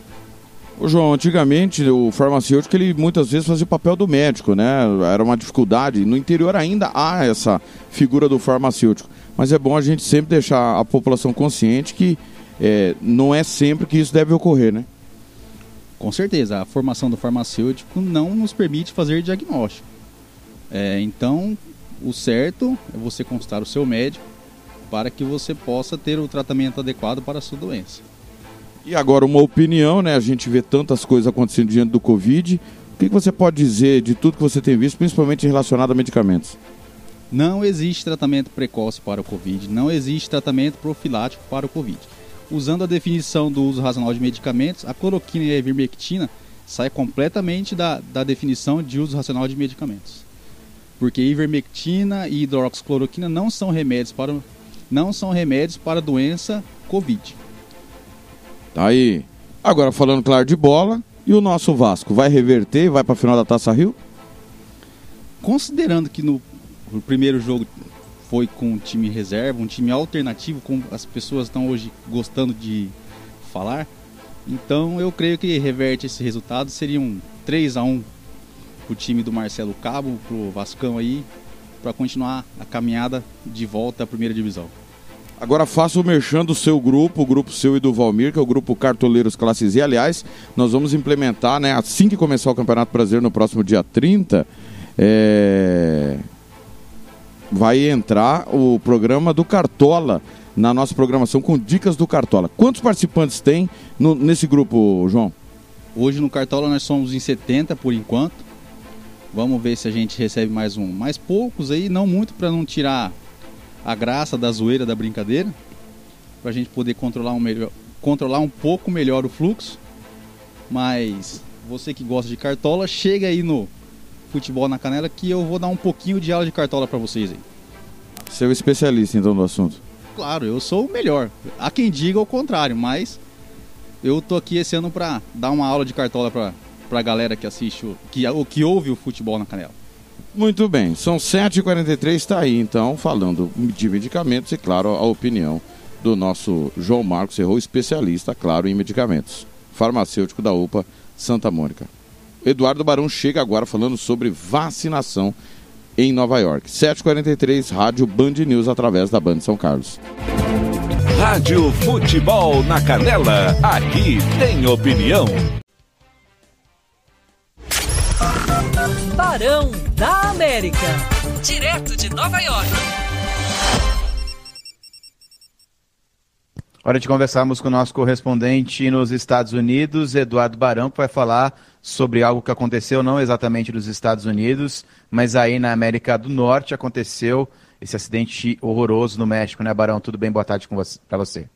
Ô João, antigamente o farmacêutico ele muitas vezes fazia o papel do médico, né? Era uma dificuldade. No interior ainda há essa figura do farmacêutico. Mas é bom a gente sempre deixar a população consciente que é, não é sempre que isso deve ocorrer, né? Com certeza, a formação do farmacêutico não nos permite fazer diagnóstico. É, então, o certo é você consultar o seu médico para que você possa ter o tratamento adequado para a sua doença. E agora uma opinião, né? A gente vê tantas coisas acontecendo diante do Covid. O que você pode dizer de tudo que você tem visto, principalmente relacionado a medicamentos? Não existe tratamento precoce para o Covid, não existe tratamento profilático para o Covid. Usando a definição do uso racional de medicamentos, a cloroquina e a ivermectina saem completamente da, da definição de uso racional de medicamentos. Porque ivermectina e hidroxicloroquina não são remédios para, não são remédios para doença Covid. Tá aí. Agora falando claro de bola, e o nosso Vasco vai reverter e vai para a final da Taça Rio? Considerando que no primeiro jogo foi com um time reserva, um time alternativo, como as pessoas estão hoje gostando de falar, então eu creio que reverte esse resultado. Seria um 3 a 1 pro time do Marcelo Cabo, pro Vascão aí, para continuar a caminhada de volta à primeira divisão. Agora faça o merchan do seu grupo, o grupo seu e do Valmir, que é o grupo Cartoleiros Classe Z. Aliás, nós vamos implementar, né, assim que começar o Campeonato Brasileiro no próximo dia 30, é... vai entrar o programa do Cartola na nossa programação com dicas do Cartola. Quantos participantes tem no, nesse grupo, João? Hoje no Cartola nós somos em 70 por enquanto. Vamos ver se a gente recebe mais um. Mais poucos aí, não muito para não tirar a graça da zoeira da brincadeira, para a gente poder controlar um, melhor, controlar um pouco melhor o fluxo. Mas você que gosta de cartola, chega aí no Futebol na Canela que eu vou dar um pouquinho de aula de cartola para vocês aí. Você é o especialista então do assunto? Claro, eu sou o melhor. Há quem diga o contrário, mas eu tô aqui esse ano para dar uma aula de cartola para a galera que assiste, o, que, o, que ouve o Futebol na Canela. Muito bem, são 7h43, está aí então, falando de medicamentos e, claro, a opinião do nosso João Marcos Errou, especialista, claro, em medicamentos, farmacêutico da UPA Santa Mônica. Eduardo Barão chega agora falando sobre vacinação em Nova York. 7h43, Rádio Band News através da Band São Carlos. Rádio Futebol na Canela, aqui tem opinião. Barão da América. Direto de Nova York. Hora de conversarmos com o nosso correspondente nos Estados Unidos, Eduardo Barão, que vai falar sobre algo que aconteceu não exatamente nos Estados Unidos, mas aí na América do Norte aconteceu esse acidente horroroso no México, né, Barão? Tudo bem? Boa tarde para você.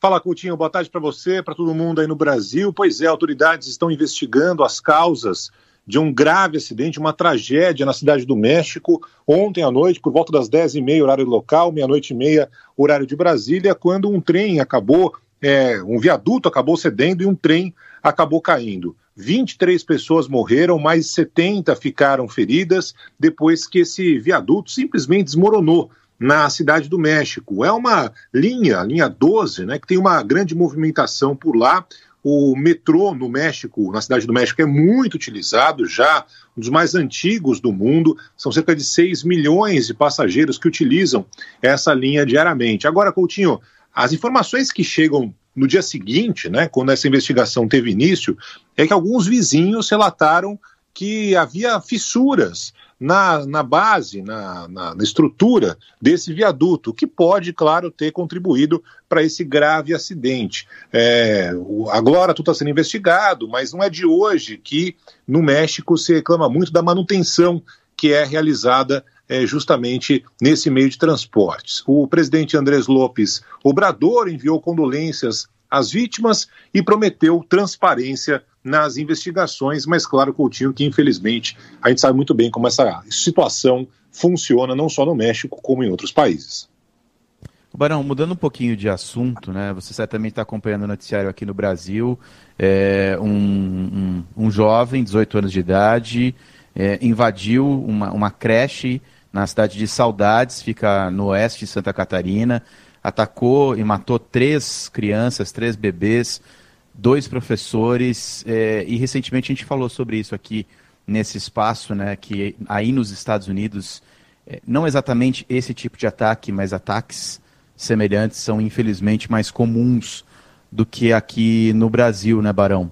Fala, Coutinho. Boa tarde para você, para todo mundo aí no Brasil. Pois é, autoridades estão investigando as causas de um grave acidente, uma tragédia na cidade do México, ontem à noite, por volta das 10h30, horário local, meia-noite e meia, horário de Brasília, quando um trem acabou, é, um viaduto acabou cedendo e um trem acabou caindo. 23 pessoas morreram, mais 70 ficaram feridas depois que esse viaduto simplesmente desmoronou na cidade do México. É uma linha, linha 12, né, que tem uma grande movimentação por lá. O metrô no México, na cidade do México, é muito utilizado, já um dos mais antigos do mundo. São cerca de 6 milhões de passageiros que utilizam essa linha diariamente. Agora, Coutinho, as informações que chegam no dia seguinte, né, quando essa investigação teve início, é que alguns vizinhos relataram que havia fissuras na, na base, na, na, na, estrutura desse viaduto, que pode, claro, ter contribuído para esse grave acidente. É, agora tudo está sendo investigado, mas não é de hoje que no México se reclama muito da manutenção que é realizada é, justamente nesse meio de transportes. O presidente Andrés Lopes Obrador enviou condolências às vítimas e prometeu transparência nas investigações, mas claro, Coutinho, que infelizmente a gente sabe muito bem como essa situação funciona não só no México, como em outros países. Barão, mudando um pouquinho de assunto, né? Você certamente está acompanhando o noticiário aqui no Brasil. É, um, um, um jovem, 18 anos de idade, é, invadiu uma, uma creche na cidade de Saudades, fica no oeste de Santa Catarina, atacou e matou três crianças, três bebês, dois professores, é, e recentemente a gente falou sobre isso aqui nesse espaço, né, que aí nos Estados Unidos, é, não exatamente esse tipo de ataque, mas ataques semelhantes são infelizmente mais comuns do que aqui no Brasil, né, Barão?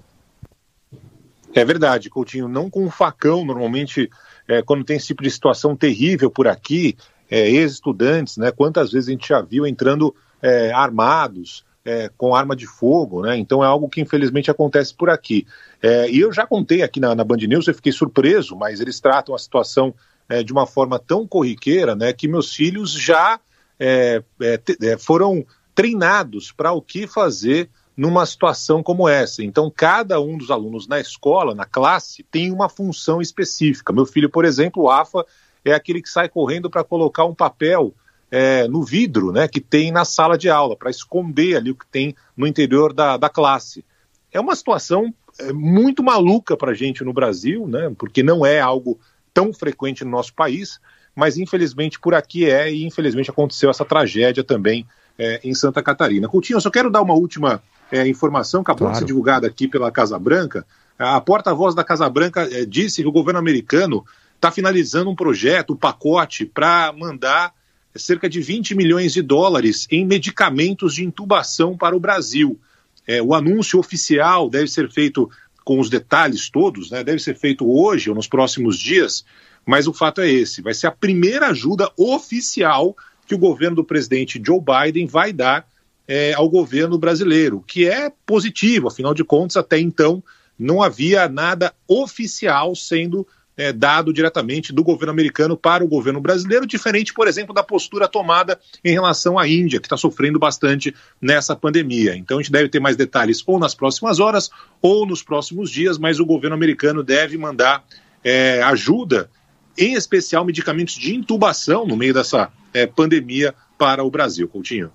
É verdade, Coutinho. Não com facão, normalmente, é, quando tem esse tipo de situação terrível por aqui, é, ex-estudantes, né? Quantas vezes a gente já viu entrando é, armados, é, com arma de fogo, né? Então é algo que infelizmente acontece por aqui. É, e eu já contei aqui na, na Band News, eu fiquei surpreso, mas eles tratam a situação é, de uma forma tão corriqueira, né? Que meus filhos já é, é, é, foram treinados para o que fazer numa situação como essa. Então, cada um dos alunos na escola, na classe, tem uma função específica. Meu filho, por exemplo, o AFA, é aquele que sai correndo para colocar um papel é, no vidro né, que tem na sala de aula, para esconder ali o que tem no interior da, da classe. É uma situação é, muito maluca para a gente no Brasil, né, porque não é algo tão frequente no nosso país, mas infelizmente por aqui é, e infelizmente aconteceu essa tragédia também é, em Santa Catarina. Coutinho, eu só quero dar uma última é, informação, acabou claro. de ser divulgada aqui pela Casa Branca. A porta-voz da Casa Branca é, disse que o governo americano está finalizando um projeto, um pacote, para mandar cerca de 20 milhões de dólares em medicamentos de intubação para o Brasil. É, o anúncio oficial deve ser feito com os detalhes todos, né, deve ser feito hoje ou nos próximos dias, mas o fato é esse: vai ser a primeira ajuda oficial que o governo do presidente Joe Biden vai dar é, ao governo brasileiro, que é positivo, afinal de contas, até então não havia nada oficial sendo é, dado diretamente do governo americano para o governo brasileiro, diferente, por exemplo, da postura tomada em relação à Índia, que está sofrendo bastante nessa pandemia. Então a gente deve ter mais detalhes ou nas próximas horas ou nos próximos dias, mas o governo americano deve mandar é, ajuda em especial medicamentos de intubação no meio dessa é, pandemia para o Brasil. Coutinho.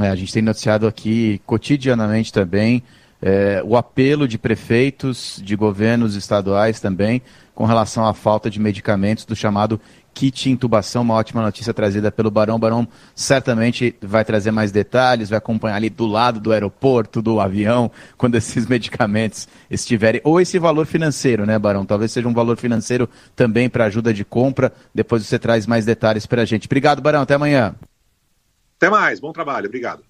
É, a gente tem noticiado aqui cotidianamente também é, o apelo de prefeitos, de governos estaduais também, com relação à falta de medicamentos do chamado kit intubação, uma ótima notícia trazida pelo Barão. O Barão certamente vai trazer mais detalhes, vai acompanhar ali do lado do aeroporto, do avião, <laughs> quando esses medicamentos estiverem. Ou esse valor financeiro, né, Barão? Talvez seja um valor financeiro também para ajuda de compra. Depois você traz mais detalhes para a gente. Obrigado, Barão. Até amanhã. Até mais. Bom trabalho. Obrigado.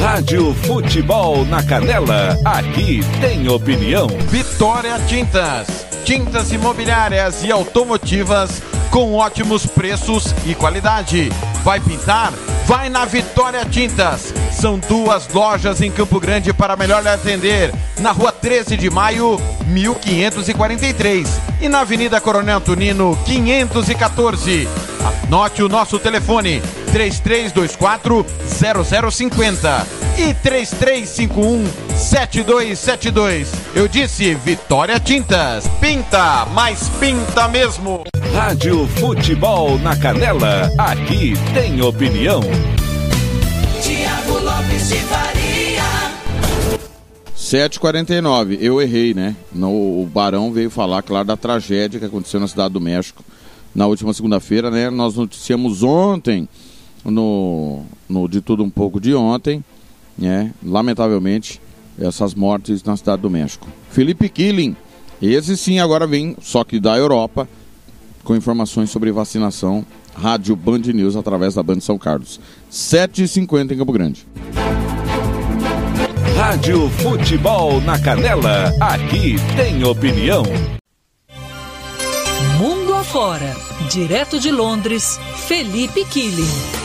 Rádio Futebol na Canela. Aqui tem opinião. Vitória Tintas. Tintas imobiliárias e automotivas com ótimos preços e qualidade. Vai pintar? Vai na Vitória Tintas. São duas lojas em Campo Grande para melhor lhe atender. Na rua 13 de maio, 1543. E na Avenida Coronel Tunino, 514. Anote o nosso telefone: 3324 0050 e 3351 7272. Eu disse Vitória Tintas. Pinta, mas pinta mesmo. Rádio Futebol na Canela. Aqui tem opinião. Tiago Lopes de Faria. 7h49, eu errei, né? No, o Barão veio falar, claro, da tragédia que aconteceu na Cidade do México na última segunda-feira, né? Nós noticiamos ontem, no, no De Tudo Um Pouco de ontem, né? Lamentavelmente, essas mortes na Cidade do México. Felipe Killing, esse sim agora vem, só que da Europa, com informações sobre vacinação, Rádio Band News através da Band São Carlos. 7h50 em Campo Grande. Rádio Futebol na Canela. Aqui tem opinião. Afora. Direto de Londres, Felipe Killing.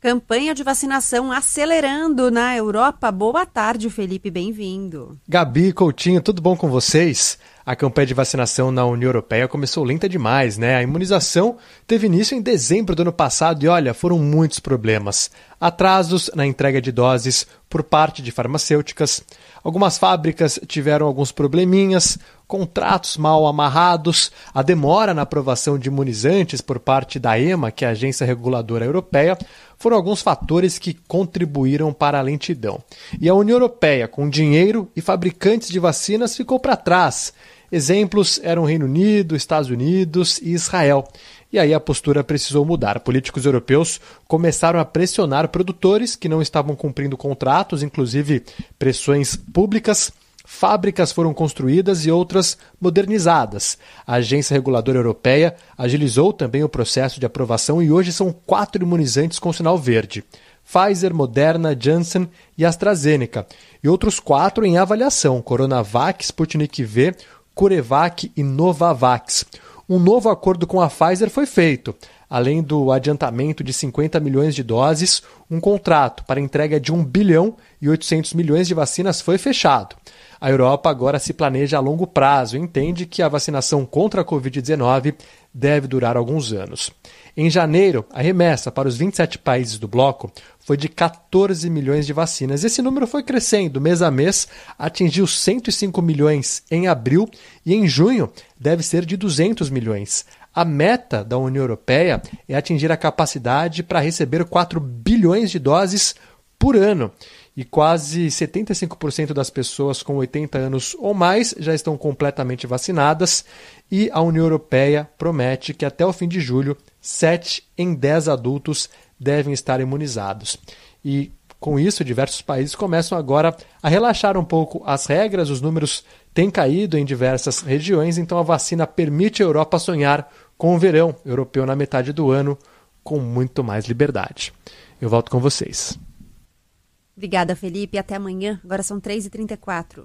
Campanha de vacinação acelerando na Europa. Boa tarde, Felipe, bem-vindo. Gabi, Coutinho, tudo bom com vocês? A campanha de vacinação na União Europeia começou lenta demais, né? A imunização teve início em dezembro do ano passado e olha, foram muitos problemas. Atrasos na entrega de doses por parte de farmacêuticas. Algumas fábricas tiveram alguns probleminhas, contratos mal amarrados, a demora na aprovação de imunizantes por parte da EMA, que é a agência reguladora europeia, foram alguns fatores que contribuíram para a lentidão. E a União Europeia, com dinheiro e fabricantes de vacinas, ficou para trás. Exemplos eram Reino Unido, Estados Unidos e Israel. E aí a postura precisou mudar. Políticos europeus começaram a pressionar produtores que não estavam cumprindo contratos, inclusive pressões públicas. Fábricas foram construídas e outras modernizadas. A Agência Reguladora Europeia agilizou também o processo de aprovação e hoje são quatro imunizantes com sinal verde. Pfizer, Moderna, Janssen e AstraZeneca. E outros quatro em avaliação: Coronavac, Sputnik V, CureVac e Novavax. Um novo acordo com a Pfizer foi feito. Além do adiantamento de 50 milhões de doses, um contrato para entrega de 1 bilhão e 800 milhões de vacinas foi fechado. A Europa agora se planeja a longo prazo e entende que a vacinação contra a Covid-19 deve durar alguns anos. Em janeiro, a remessa para os 27 países do bloco foi de 14 milhões de vacinas. Esse número foi crescendo mês a mês, atingiu 105 milhões em abril e em junho deve ser de 200 milhões. A meta da União Europeia é atingir a capacidade para receber 4 bilhões de doses por ano e quase 75% das pessoas com 80 anos ou mais já estão completamente vacinadas. E a União Europeia promete que até o fim de julho, 7 em 10 adultos devem estar imunizados. E com isso, diversos países começam agora a relaxar um pouco as regras, os números têm caído em diversas regiões, então a vacina permite a Europa sonhar com o verão europeu na metade do ano com muito mais liberdade. Eu volto com vocês. Obrigada, Felipe. Até amanhã. Agora são 3h34.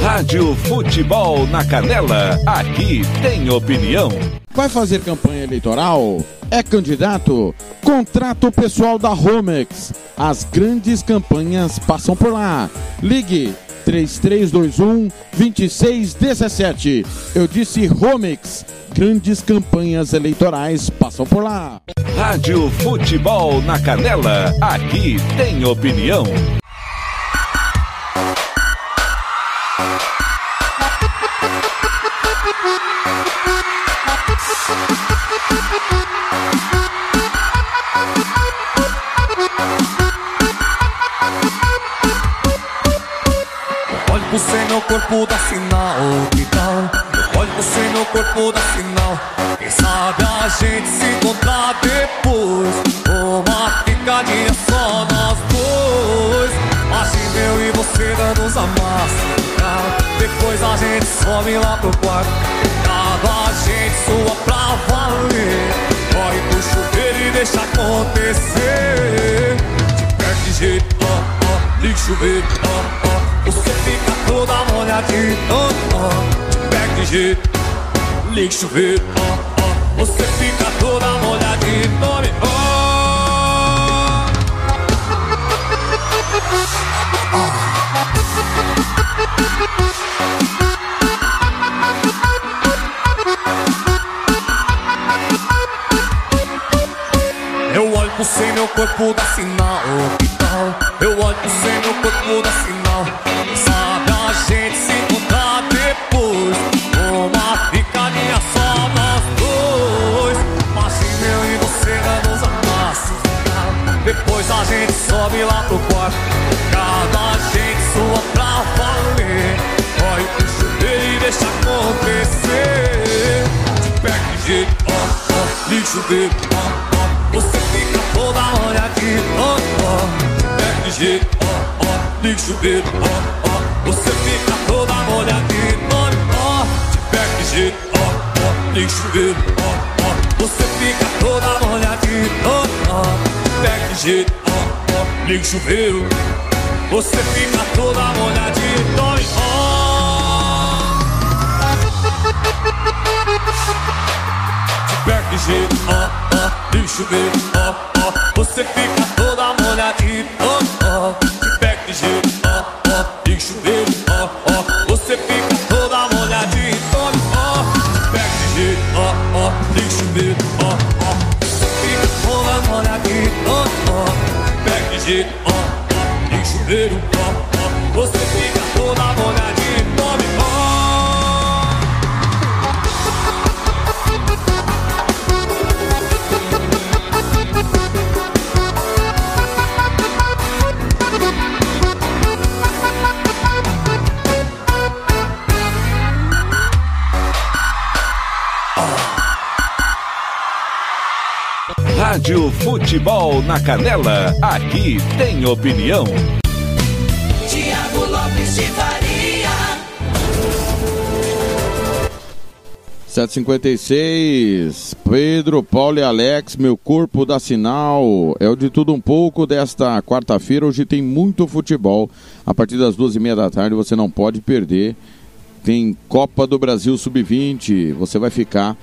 Rádio Futebol na Canela. Aqui tem opinião. Vai fazer campanha eleitoral? É candidato? Contrato pessoal da Romex. As grandes campanhas passam por lá. Ligue 3321 2617. Eu disse Romex. Grandes campanhas eleitorais passam por lá. Rádio Futebol na Canela. Aqui tem opinião. Você meu corpo dá sinal, que tal? Olho você meu corpo dá sinal. Quem sabe a gente se encontrar depois. Uma picadinha só nós dois. Imagina eu e você dando os amassos. Depois a gente sobe lá pro quarto. Dado a gente sua pra valer. Corre pro chuveiro e deixa acontecer. De de jeito, ó, ó, liga o chuveiro, ó, ó. Você fica toda molhadinha, ó, ó. De jeito, liga o chuveiro, ó, ó. Você fica toda molhadinha. Eu olho pro você, meu corpo dá sinal, que? Eu olho você, meu corpo dá sinal. Sabe a gente se encontrar depois. Uma picadinha só nós dois. Imagina eu e você dando os amassos. Depois a gente sobe lá pro quarto. Cada gente sua pra valer. Corre pro chuveiro e deixa acontecer. De perto de jeito, ó, ó, liga o chuveiro, ó, ó. Você fica toda molhadinha, ó, ó. Jeito, ó, ó, liga o chuveiro, ó, ó. Você fica toda molhadinha, ó, ó. De perto de jeito, ó, ó, liga o chuveiro, ó, ó. Você fica toda molhadinha, ó, ó. De perto de jeito, ó, ó, liga o chuveiro. Você fica toda molhadinha, ó, ó. De perto de jeito, ó, ó. de chuveiro, ó, ó. Você fica toda molhadinha, ó, ó. Pé de jeito, ó, ó. De chuveiro, ó, ó. Você fica toda molhadinha, ó, ó. Pé de jeito, ó, ó. De chuveiro, ó, ó. Você fica toda molhadinha, ó, ó. Pé de jeito, Futebol na Canela, aqui tem opinião. Tiago Lopes de Faria. 756, Pedro, Paulo e Alex, meu corpo dá sinal. É o de tudo um pouco desta quarta-feira. Hoje tem muito futebol. A partir das duas e meia da tarde você não pode perder. Tem Copa do Brasil Sub-20. Você vai ficar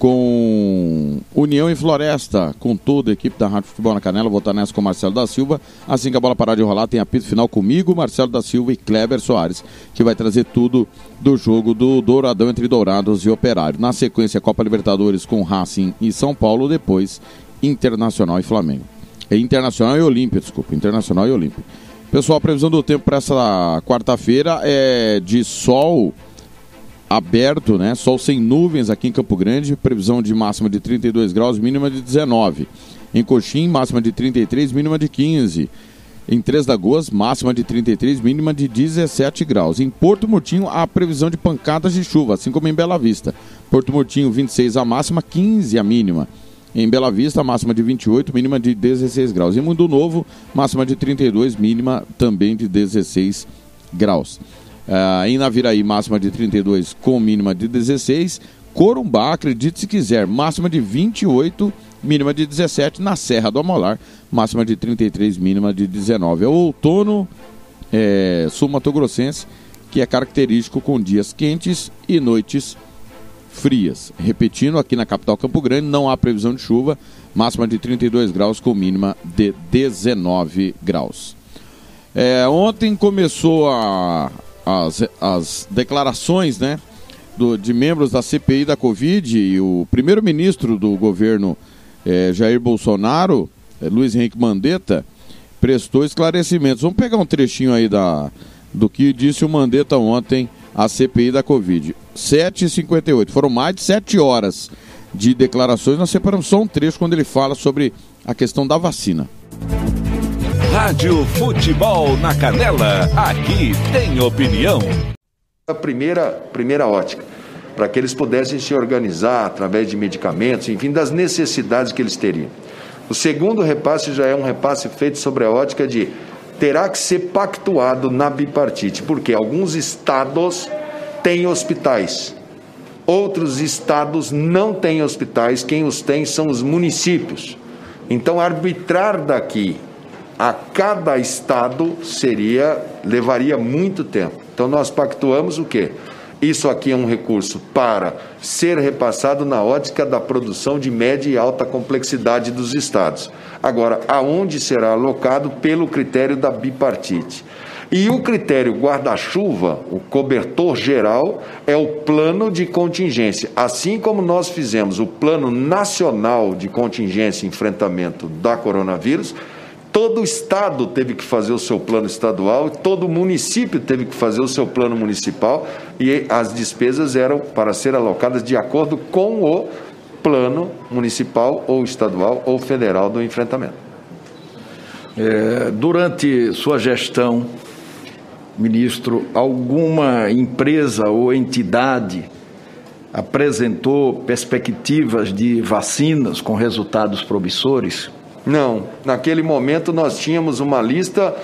com União e Floresta, com toda a equipe da Rádio Futebol na Canela. Vou estar nessa com Marcelo da Silva. Assim que a bola parar de rolar, tem apito final comigo, Marcelo da Silva e Kleber Soares, que vai trazer tudo do jogo do Douradão entre Dourados e Operário. Na sequência, Copa Libertadores com Racing e São Paulo, depois Internacional e Flamengo. É Internacional e Olímpia, desculpa. Internacional e Olímpia. Pessoal, a previsão do tempo para essa quarta-feira é de sol aberto, né? Sol sem nuvens aqui em Campo Grande, previsão de máxima de 32 graus, mínima de 19. Em Coxim, máxima de 33, mínima de 15. Em Três Lagoas, máxima de 33, mínima de 17 graus. Em Porto Murtinho, há previsão de pancadas de chuva, assim como em Bela Vista. Porto Murtinho, 26 a máxima, 15 a mínima. Em Bela Vista, máxima de 28, mínima de 16 graus. Em Mundo Novo, máxima de 32, mínima também de 16 graus. Uh, em Naviraí, máxima de 32 com mínima de 16. Corumbá, acredite se quiser, máxima de 28, mínima de 17. Na Serra do Amolar, máxima de 33, mínima de 19. É o outono é, sul-mato-grossense, que é característico com dias quentes e noites frias. Repetindo, aqui na capital Campo Grande não há previsão de chuva, máxima de 32 graus com mínima de 19 graus. É, ontem começou a, as, as declarações né, do, de membros da CPI da Covid e o primeiro-ministro do governo eh, Jair Bolsonaro, eh, Luiz Henrique Mandetta, prestou esclarecimentos. Vamos pegar um trechinho aí da, do que disse o Mandetta ontem à CPI da Covid. 7h58, foram mais de 7 horas de declarações. Nós separamos só um trecho quando ele fala sobre a questão da vacina. Rádio Futebol na Canela, aqui tem opinião. A primeira, primeira ótica, para que eles pudessem se organizar através de medicamentos, enfim, das necessidades que eles teriam. O segundo repasse já é um repasse feito sobre a ótica de terá que ser pactuado na bipartite, porque alguns estados têm hospitais, outros estados não têm hospitais, quem os tem são os municípios. Então, arbitrar daqui a cada estado seria levaria muito tempo. Então nós pactuamos o quê? Isso aqui é um recurso para ser repassado na ótica da produção de média e alta complexidade dos estados. Agora, aonde será alocado pelo critério da bipartite. E o critério guarda-chuva, o cobertor geral, é o plano de contingência. Assim como nós fizemos o plano nacional de contingência e enfrentamento da coronavírus, Todo estado teve que fazer o seu plano estadual, todo município teve que fazer o seu plano municipal e as despesas eram para ser alocadas de acordo com o plano municipal ou estadual ou federal do enfrentamento. É, durante sua gestão, ministro, alguma empresa ou entidade apresentou perspectivas de vacinas com resultados promissores? Não, naquele momento nós tínhamos uma lista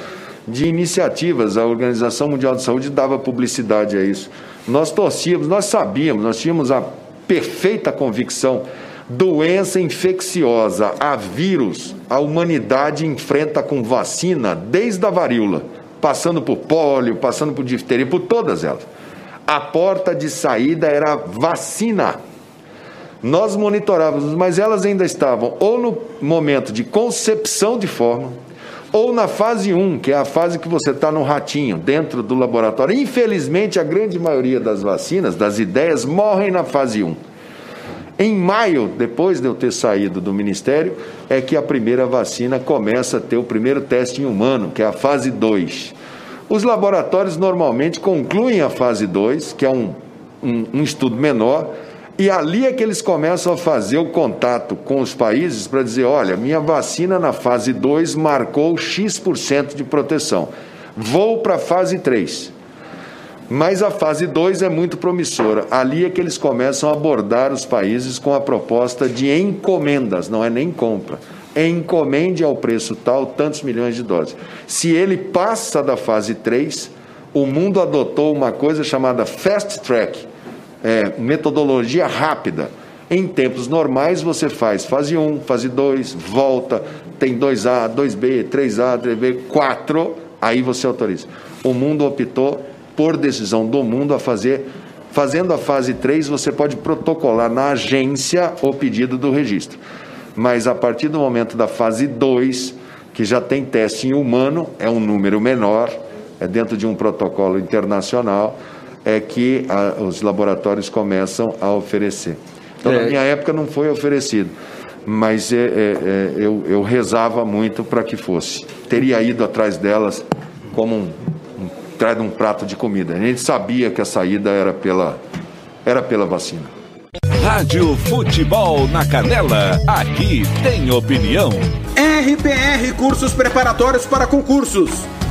de iniciativas, a Organização Mundial de Saúde dava publicidade a isso. Nós torcíamos, nós sabíamos, nós tínhamos a perfeita convicção doença infecciosa, a vírus, a humanidade enfrenta com vacina desde a varíola, passando por pólio, passando por difteria, por todas elas. A porta de saída era vacina. Nós monitorávamos, mas elas ainda estavam ou no momento de concepção de forma, ou na fase 1, que é a fase que você está no ratinho, dentro do laboratório. Infelizmente, a grande maioria das vacinas, das ideias, morrem na fase 1. Em maio, depois de eu ter saído do ministério, é que a primeira vacina começa a ter o primeiro teste em humano, que é a fase 2. Os laboratórios normalmente concluem a fase 2, que é um, um, um estudo menor, e ali é que eles começam a fazer o contato com os países para dizer: olha, minha vacina na fase 2 marcou X% de proteção. Vou para a fase 3. Mas a fase 2 é muito promissora. Ali é que eles começam a abordar os países com a proposta de encomendas, não é nem compra. Encomende ao preço tal tantos milhões de doses. Se ele passa da fase 3, o mundo adotou uma coisa chamada fast track, é, metodologia rápida. Em tempos normais, você faz fase 1, fase 2, volta, tem 2A, 2B, 3A, 3B, 4, aí você autoriza. O mundo optou por decisão do mundo, a fazer. Fazendo a fase 3, você pode protocolar na agência o pedido do registro. Mas a partir do momento da fase 2, que já tem teste em humano, é um número menor, é dentro de um protocolo internacional, é que a, os laboratórios começam a oferecer. Então, é. na minha época, não foi oferecido, mas é, é, é eu, eu rezava muito para que fosse. Teria ido atrás delas como um traz um prato de comida. A gente sabia que a saída era pela, era pela vacina. Rádio Futebol na Canela, aqui tem opinião. RPR Cursos Preparatórios para Concursos.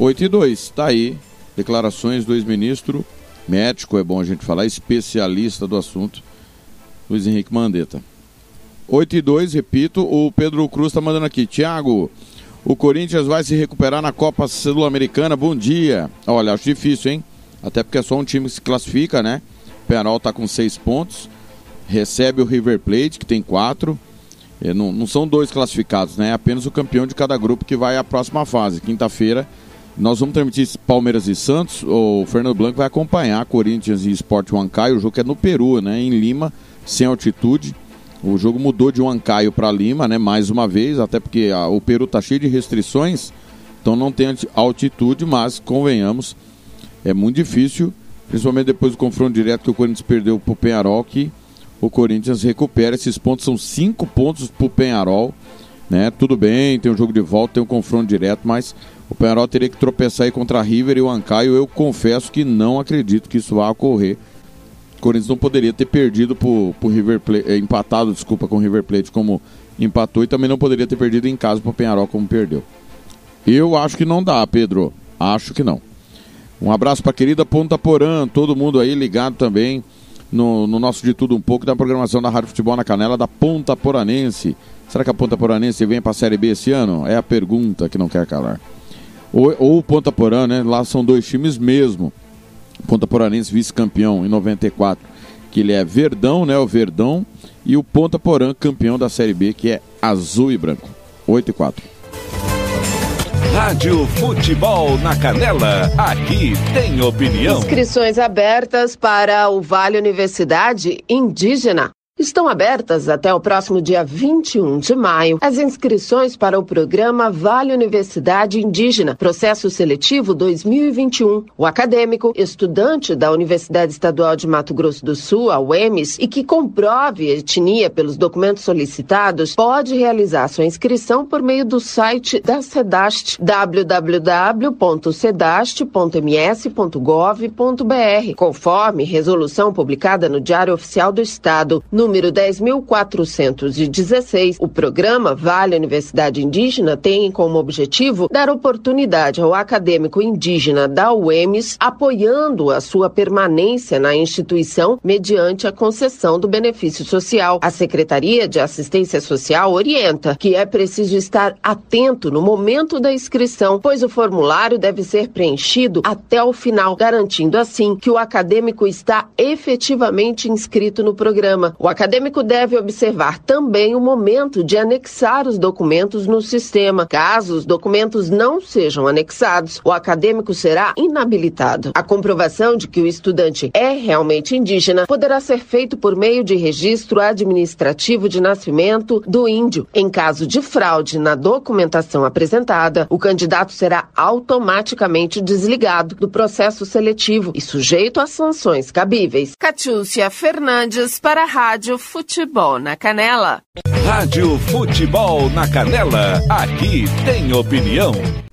8 e 2, tá aí. Declarações do ex-ministro, médico, é bom a gente falar, especialista do assunto, Luiz Henrique Mandetta. 8 e 2, repito, o Pedro Cruz está mandando aqui. Tiago, o Corinthians vai se recuperar na Copa Sul-Americana. Bom dia. Olha, acho difícil, hein? Até porque é só um time que se classifica, né? O Penarol está com seis pontos. Recebe o River Plate, que tem quatro. É, não, não são dois classificados, né? É apenas o campeão de cada grupo que vai à próxima fase. Quinta-feira nós vamos transmitir Palmeiras e Santos. O Fernando Blanco vai acompanhar Corinthians e Sport Huancaio. O jogo é no Peru, né? Em Lima, sem altitude. O jogo mudou de Huancaio para Lima, né? Mais uma vez, até porque a, o Peru tá cheio de restrições, então não tem altitude, mas convenhamos, é muito difícil, principalmente depois do confronto direto que o Corinthians perdeu para o Penharol, que o Corinthians recupera esses pontos, são cinco pontos para o Penharol, né? Tudo bem, tem um jogo de volta, tem um confronto direto, mas o Penharol teria que tropeçar aí contra a River e o Huancaio. Eu confesso que não acredito que isso vá ocorrer o Corinthians não poderia ter perdido pro, pro River Plate, eh, empatado, desculpa, com o River Plate como empatou e também não poderia ter perdido em casa pro Penharol como perdeu. Eu acho que não dá, Pedro. Acho que não. Um abraço para querida Ponta Porã, todo mundo aí ligado também no, no, nosso De Tudo Um Pouco da programação da Rádio Futebol na Canela da Ponta Poranense. Será que a Ponta Poranense vem para a Série B esse ano? É a pergunta que não quer calar. Ou, ou Ponta Porã, né? Lá são dois times mesmo. Ponta Poranense vice-campeão em 94, que ele é Verdão, né? O Verdão. E o Ponta Porã campeão da Série B, que é azul e branco. 8 e 4. Rádio Futebol na Canela, aqui tem opinião. Inscrições abertas para o Vale Universidade Indígena Estão abertas até o próximo dia 21 de maio as inscrições para o programa Vale Universidade Indígena, processo seletivo 2021. O acadêmico, estudante da Universidade Estadual de Mato Grosso do Sul, a UEMS, e que comprove etnia pelos documentos solicitados, pode realizar sua inscrição por meio do site da SEDAST, www.sedast.ms.gov.br, conforme resolução publicada no Diário Oficial do Estado, no número 10.416, o programa Vale Universidade Indígena tem como objetivo dar oportunidade ao acadêmico indígena da UEMS, apoiando a sua permanência na instituição mediante a concessão do benefício social. A Secretaria de Assistência Social orienta que é preciso estar atento no momento da inscrição, pois o formulário deve ser preenchido até o final, garantindo assim que o acadêmico está efetivamente inscrito no programa. O acadêmico deve observar também o momento de anexar os documentos no sistema. Caso os documentos não sejam anexados, o acadêmico será inabilitado. A comprovação de que o estudante é realmente indígena poderá ser feito por meio de registro administrativo de nascimento do índio. Em caso de fraude na documentação apresentada, o candidato será automaticamente desligado do processo seletivo e sujeito a sanções cabíveis. Catiúcia Fernandes para a Rádio Futebol na Canela. Rádio Futebol na Canela, aqui tem opinião.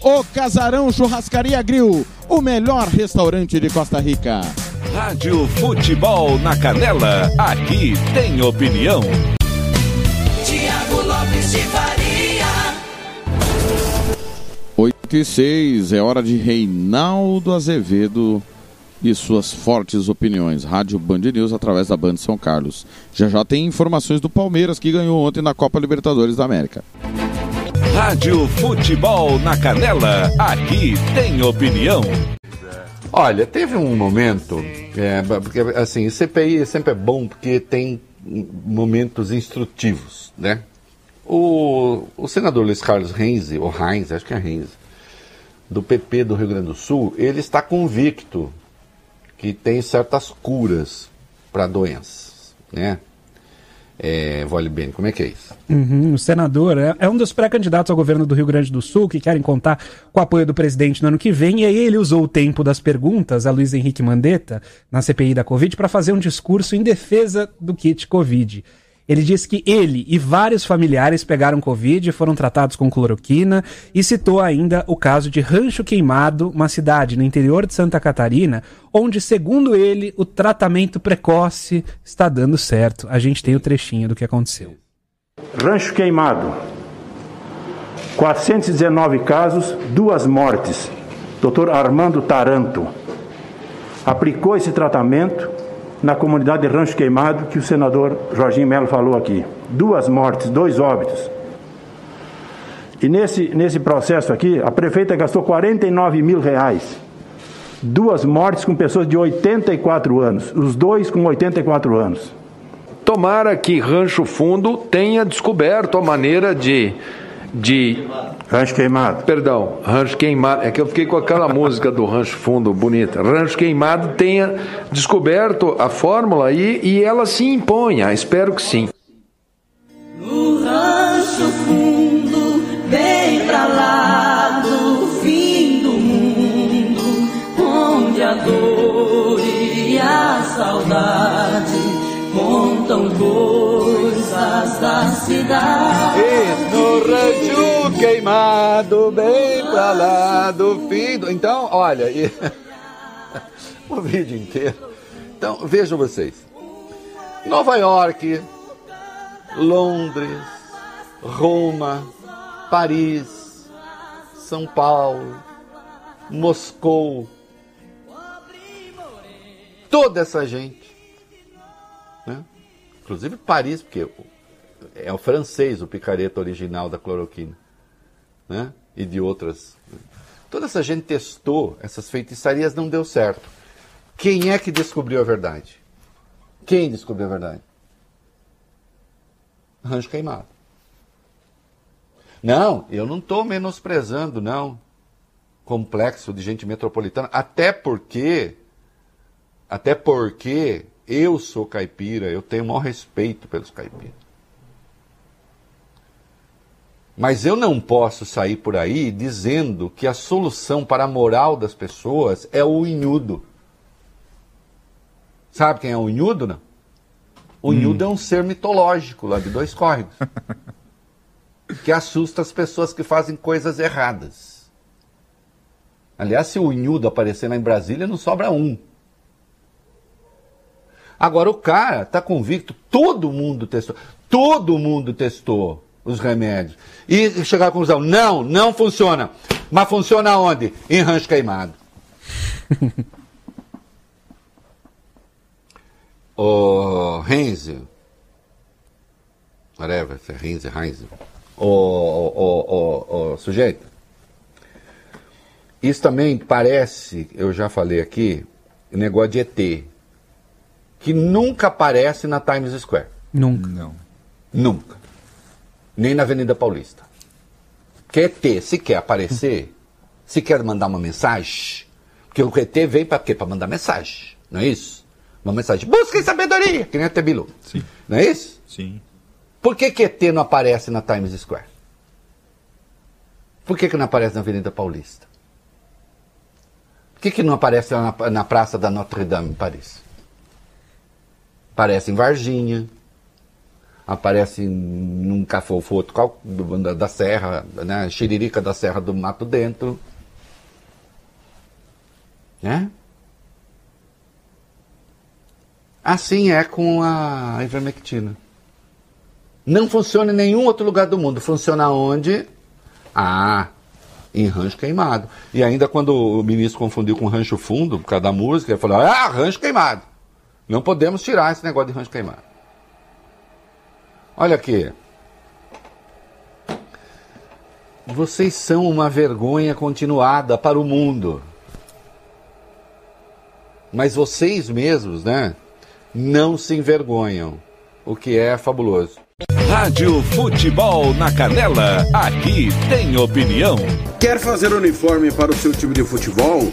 O Casarão Churrascaria Grill, o melhor restaurante de Costa Rica. Rádio Futebol na Canela, aqui tem opinião. Tiago Lopes de Faria. 8 e 6, é hora de Reinaldo Azevedo e suas fortes opiniões. Rádio Band News através da Band São Carlos. Já já tem informações do Palmeiras que ganhou ontem na Copa Libertadores da América. Rádio Futebol na Canela, aqui tem opinião. Olha, teve um momento, é, porque assim, CPI sempre é bom porque tem momentos instrutivos, né? O, o senador Luiz Carlos Renzi, ou Heinz, acho que é Renzi, do PP do Rio Grande do Sul, ele está convicto que tem certas curas para doenças, né? É, Vale bem, como é que é isso? Uhum, o senador é, é um dos pré-candidatos ao governo do Rio Grande do Sul que querem contar com o apoio do presidente no ano que vem. E aí ele usou o tempo das perguntas a Luiz Henrique Mandetta, na CPI da Covid, para fazer um discurso em defesa do kit Covid. Ele disse que ele e vários familiares pegaram Covid e foram tratados com cloroquina e citou ainda o caso de Rancho Queimado, uma cidade no interior de Santa Catarina, onde, segundo ele, o tratamento precoce está dando certo. A gente tem o trechinho do que aconteceu. Rancho Queimado. 419 casos, duas mortes. Dr. Armando Taranto aplicou esse tratamento na comunidade de Rancho Queimado que o senador Jorginho Melo falou aqui. Duas mortes, dois óbitos. E nesse, nesse processo aqui, a prefeita gastou 49 mil reais. Duas mortes com pessoas de 84 anos, os dois com 84 anos. Tomara que Rancho Fundo tenha descoberto a maneira de. De Rancho Queimado. Perdão, Rancho Queimado. É que eu fiquei com aquela <laughs> música do Rancho Fundo bonita. Rancho Queimado tenha descoberto a fórmula e, e ela se imponha. Espero que sim. No rancho fundo, bem pra lá do fim do mundo, onde a dor e a saudade contam coisas da cidade. E no rancho queimado, bem pra lá do fim do... Então, olha, e... <laughs> o vídeo inteiro. Então, vejam vocês. Nova York, Londres, Roma, Paris, São Paulo, Moscou. Toda essa gente. Né? Inclusive Paris, porque é o francês o picareta original da cloroquina. Né? E de outras. Toda essa gente testou essas feitiçarias, não deu certo. Quem é que descobriu a verdade? Quem descobriu a verdade? Rancho queimado. Não, eu não estou menosprezando, não. Complexo de gente metropolitana. Até porque. Até porque eu sou caipira, eu tenho o maior respeito pelos caipiras. Mas eu não posso sair por aí dizendo que a solução para a moral das pessoas é o unhudo. Sabe quem é o unhudo, não? O unhudo é um ser mitológico lá de dois córregos. <laughs> que assusta as pessoas que fazem coisas erradas. Aliás, se o unhudo aparecer lá em Brasília, não sobra um. Agora o cara está convicto, todo mundo testou, todo mundo testou os remédios. E chegar à conclusão, não, não funciona. Mas funciona onde? Em rancho queimado. <laughs> o Renzi, whatever, se é Renzi, Renzi, o, o, o, o, o sujeito, isso também parece, eu já falei aqui, negócio de ET, que nunca aparece na Times Square. Nunca. Não. Nunca. Nem na Avenida Paulista. Porque ET, se quer aparecer, se quer mandar uma mensagem, porque o ET vem para quê? Para mandar mensagem, não é isso? Uma mensagem, busquem sabedoria, que nem a Bilu. Sim. Não é isso? Sim. Por que, que ET não aparece na Times Square? Por que, que não aparece na Avenida Paulista? Por que, que não aparece na, na Praça da Notre Dame, em Paris? Aparece em Varginha, aparece num cafofoto da Serra, né? Xiririca da Serra do Mato Dentro. Né? Assim é com a ivermectina. Não funciona em nenhum outro lugar do mundo. Funciona onde? Ah, em rancho queimado. E ainda quando o ministro confundiu com rancho fundo, por causa da música, ele falou: ah, rancho queimado. Não podemos tirar esse negócio de rancho queimado. Olha aqui. Vocês são uma vergonha continuada para o mundo. Mas vocês mesmos, né? Não se envergonham. O que é fabuloso. Rádio Futebol na Canela, aqui tem opinião. Quer fazer uniforme para o seu time de futebol?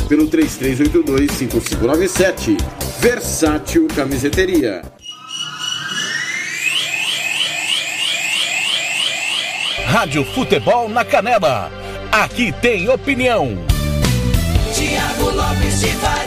pelo 33825597 Versátil Camiseteria. Rádio Futebol na Canela, aqui tem opinião. Tiago Lopes de Faria.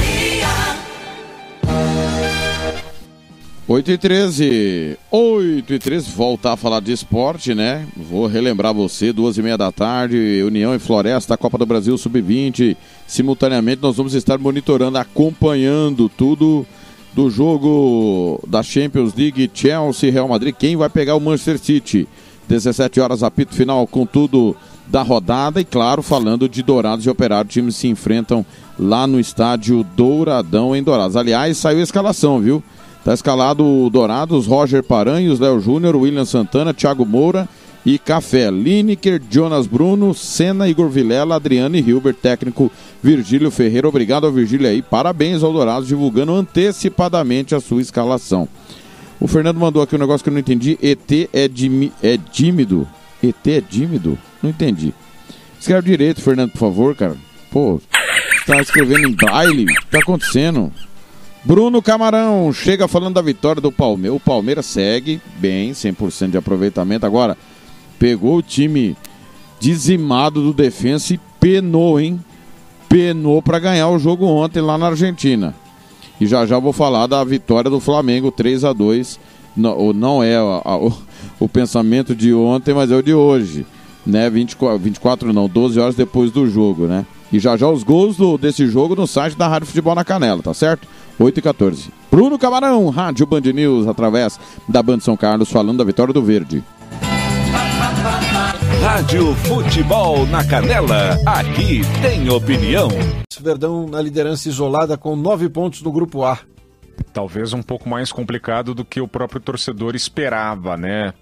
8 e 13. 8 e 13, voltar a falar de esporte, né? Vou relembrar você, duas e meia da tarde, União e Floresta, Copa do Brasil Sub-20. Simultaneamente nós vamos estar monitorando, acompanhando tudo do jogo da Champions League Chelsea Real Madrid. Quem vai pegar o Manchester City? 17 horas, apito final com tudo da rodada e, claro, falando de Dourados e Operário, times se enfrentam lá no estádio Douradão em Dourados. Aliás, saiu a escalação, viu? Tá escalado o Dourados, Roger Paranhos, Léo Júnior, William Santana, Thiago Moura e Café. Lineker, Jonas Bruno, Senna, Igor Vilela, Adriano e Hilbert, técnico Virgílio Ferreira. Obrigado ao Virgílio aí. Parabéns ao Dourados, divulgando antecipadamente a sua escalação. O Fernando mandou aqui um negócio que eu não entendi. ET é, dimi- é dímido. ET é dímido? Não entendi. Escreve direito, Fernando, por favor, cara. Pô, tá escrevendo em braille? O que tá acontecendo? Bruno Camarão chega falando da vitória do Palmeiras. O Palmeiras segue bem, 100% de aproveitamento. Agora, pegou o time dizimado do defensa e penou, hein? Penou para ganhar o jogo ontem lá na Argentina. E já já vou falar da vitória do Flamengo 3 a 2 Não, não é a- a- o, o pensamento de ontem, mas é o de hoje. Né? 24, 24 não, 12 horas depois do jogo, né? E já já os gols do- desse jogo no site da Rádio Futebol na Canela, tá certo? 8 e 14. Bruno Camarão, Rádio Band News, através da Band São Carlos, falando da vitória do Verde. Rádio Futebol na Canela, aqui tem opinião. Verdão na liderança isolada com nove pontos no grupo A. Talvez um pouco mais complicado do que o próprio torcedor esperava, né?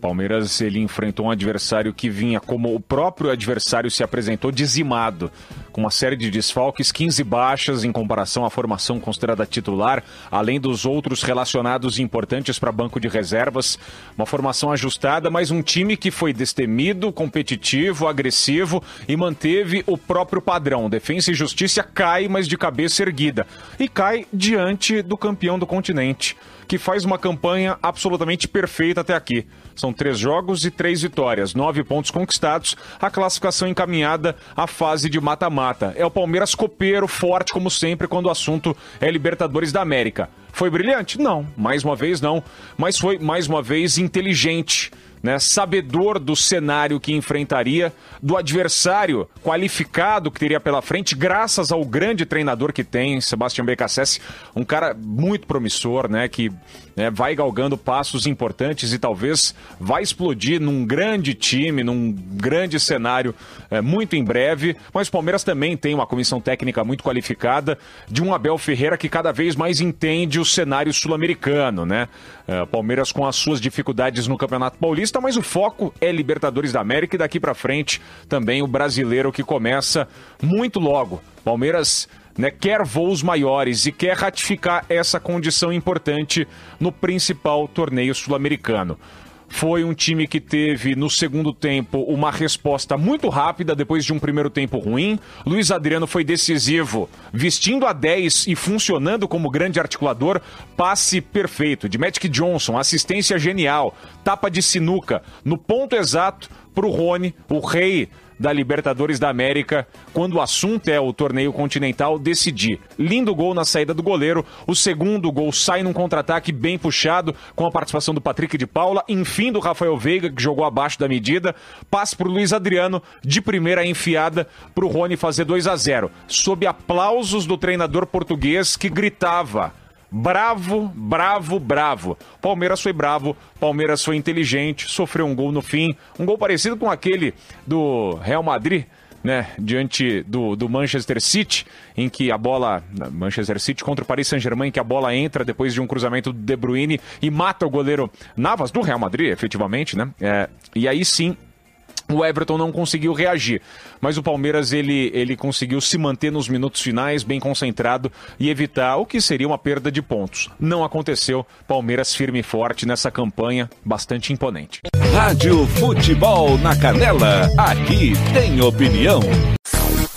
Palmeiras ele enfrentou um adversário que vinha como o próprio adversário se apresentou dizimado, com uma série de desfalques, 15 baixas em comparação à formação considerada titular, além dos outros relacionados importantes para banco de reservas. Uma formação ajustada, mas um time que foi destemido, competitivo, agressivo e manteve o próprio padrão. Defensa e Justiça cai, mas de cabeça erguida. E cai diante do campeão do continente que faz uma campanha absolutamente perfeita até aqui. São três jogos e três vitórias, nove pontos conquistados, a classificação encaminhada à fase de mata-mata. É o Palmeiras copeiro, forte como sempre, quando o assunto é Libertadores da América. Foi brilhante? Não, mais uma vez não, mas foi mais uma vez inteligente. Né, sabedor do cenário que enfrentaria, do adversário qualificado que teria pela frente, graças ao grande treinador que tem, Sebastião Becassese, um cara muito promissor, né, que né, vai galgando passos importantes e talvez vai explodir num grande time, num grande cenário é, muito em breve. Mas o Palmeiras também tem uma comissão técnica muito qualificada de um Abel Ferreira que cada vez mais entende o cenário sul-americano, né? É, Palmeiras com as suas dificuldades no Campeonato Paulista, mas o foco é Libertadores da América e daqui para frente também o brasileiro que começa muito logo. Palmeiras né, quer voos maiores e quer ratificar essa condição importante no principal torneio sul-americano. Foi um time que teve no segundo tempo uma resposta muito rápida depois de um primeiro tempo ruim. Luiz Adriano foi decisivo, vestindo a 10 e funcionando como grande articulador. Passe perfeito de Magic Johnson, assistência genial, tapa de sinuca no ponto exato para o Rony, o rei da Libertadores da América, quando o assunto é o torneio continental, decidir. Lindo gol na saída do goleiro, o segundo gol sai num contra-ataque bem puxado, com a participação do Patrick de Paula, enfim do Rafael Veiga, que jogou abaixo da medida, passe para o Luiz Adriano, de primeira enfiada para o Rony fazer 2 a 0 sob aplausos do treinador português que gritava. Bravo, bravo, bravo. Palmeiras foi bravo, Palmeiras foi inteligente, sofreu um gol no fim, um gol parecido com aquele do Real Madrid, né, diante do, do Manchester City, em que a bola, Manchester City contra o Paris Saint-Germain, que a bola entra depois de um cruzamento do De Bruyne e mata o goleiro Navas, do Real Madrid, efetivamente, né, é, e aí sim o Everton não conseguiu reagir, mas o Palmeiras ele, ele conseguiu se manter nos minutos finais, bem concentrado e evitar o que seria uma perda de pontos. Não aconteceu. Palmeiras firme e forte nessa campanha, bastante imponente. Rádio Futebol na Canela, aqui tem opinião.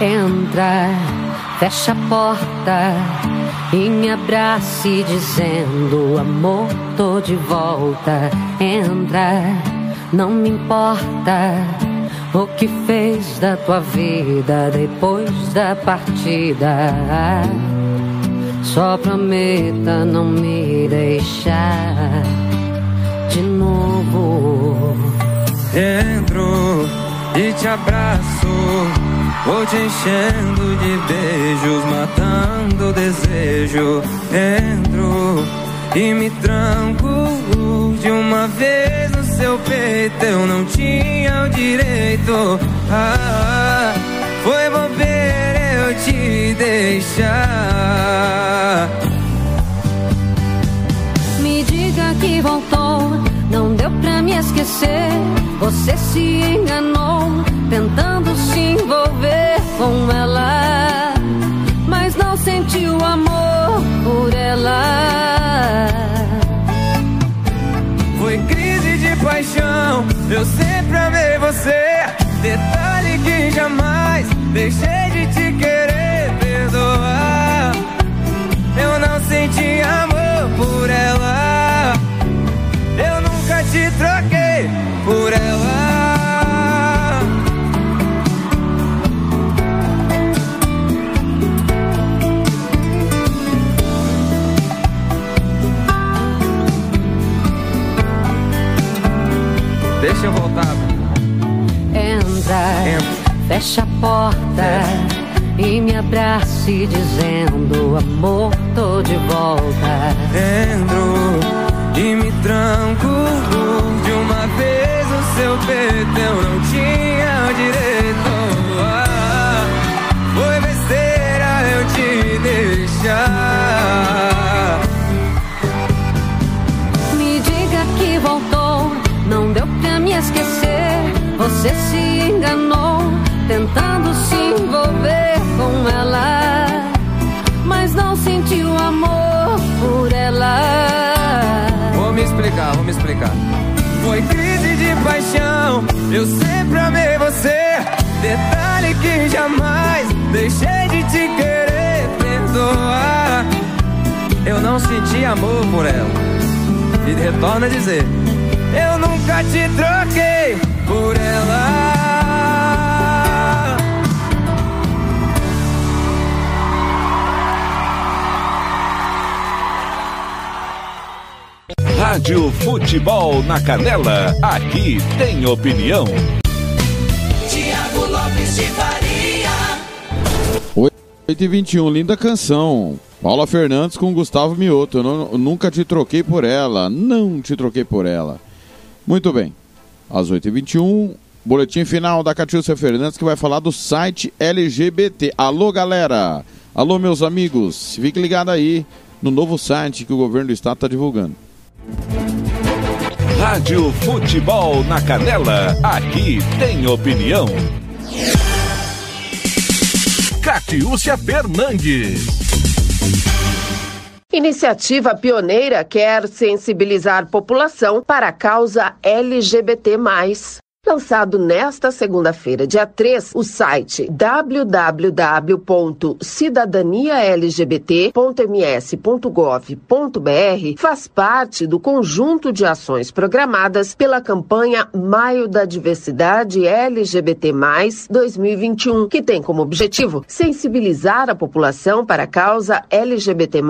Entra, fecha a porta e me abrace dizendo amor tô de volta. Entra, não me importa o que fez da tua vida depois da partida. Só prometa não me deixar de novo. Entro e te abraço, vou te enchendo de beijos, matando o desejo. Entro e me tranco de uma vez no seu peito, eu não tinha o direito. Ah, foi bobeira eu te deixar. Me diga que voltou, não deu pra me esquecer. Você se enganou, tentando se envolver com ela, mas não sentiu amor por ela. Foi crise de paixão, eu sempre amei você. Detalhe que jamais deixei de te querer perdoar. Eu não senti amor por ela. Eu nunca te troquei por ela. Tempo. Fecha a porta e me abrace dizendo amor, tô de volta. Entro e me tranco de uma vez o seu peito eu não tinha direito. Ah, foi besteira eu te deixar. Me diga que voltou, não deu pra me esquecer. Você paixão, eu sempre amei você. Detalhe que jamais deixei de te querer perdoar. Eu não senti amor por ela. E retorna a dizer: Eu nunca te troquei por ela. Rádio Futebol na Canela, aqui tem opinião. Tiago Lopes de Faria. 8 e 21, linda canção. Paula Fernandes com Gustavo Mioto. Eu não- eu nunca te troquei por ela. Não te troquei por ela. Muito bem. Às 8 e 21 boletim final da Catiúcia Fernandes que vai falar do site LGBT. Alô, galera. Alô, meus amigos. Fique ligado aí no novo site que o governo do estado está divulgando. Rádio Futebol na Canela, aqui tem opinião. Catiúcia Fernandes. Iniciativa pioneira quer sensibilizar população para a causa LGBT+. Lançado nesta segunda-feira, dia 3, o site www.cidadanialgbt.ms.gov.br faz parte do conjunto de ações programadas pela campanha Maio da Diversidade LGBT+, 2021, que tem como objetivo sensibilizar a população para a causa LGBT+,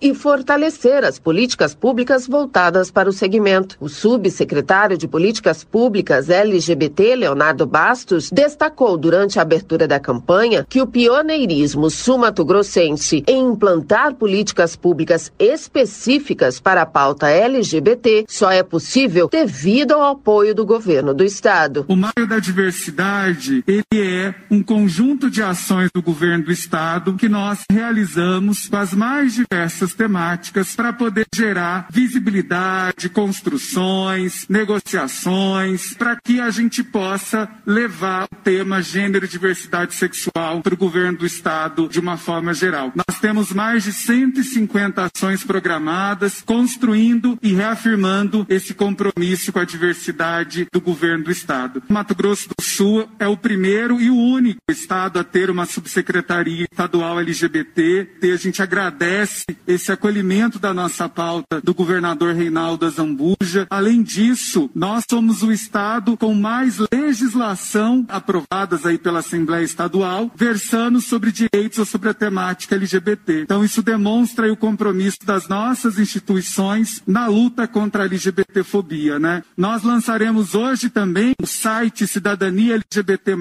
e fortalecer as políticas públicas voltadas para o segmento. O subsecretário de Políticas Públicas LGBT, Leonardo Bastos, destacou durante a abertura da campanha que o pioneirismo sumato-grossense em implantar políticas públicas específicas para a pauta LGBT só é possível devido ao apoio do governo do estado. O Maio da Diversidade, ele é um conjunto de ações do governo do estado que nós realizamos com as mais diversas temáticas para poder gerar visibilidade, construções, negociações, para que a gente possa levar o tema gênero e diversidade sexual para o governo do estado de uma forma geral. Nós temos mais de 150 ações programadas, construindo e reafirmando esse compromisso com a diversidade do governo do estado. Mato Grosso do Sul é o primeiro e o único estado a ter uma subsecretaria estadual LGBT. E a gente agradece esse acolhimento da nossa pauta do governador Reinaldo Azambuja. Além disso, nós somos o estado com mais legislação aprovadas aí pela Assembleia Estadual, versando sobre direitos ou sobre a temática LGBT. Então isso demonstra o compromisso das nossas instituições na luta contra a LGBTfobia, né? Nós lançaremos hoje também o site Cidadania LGBT+,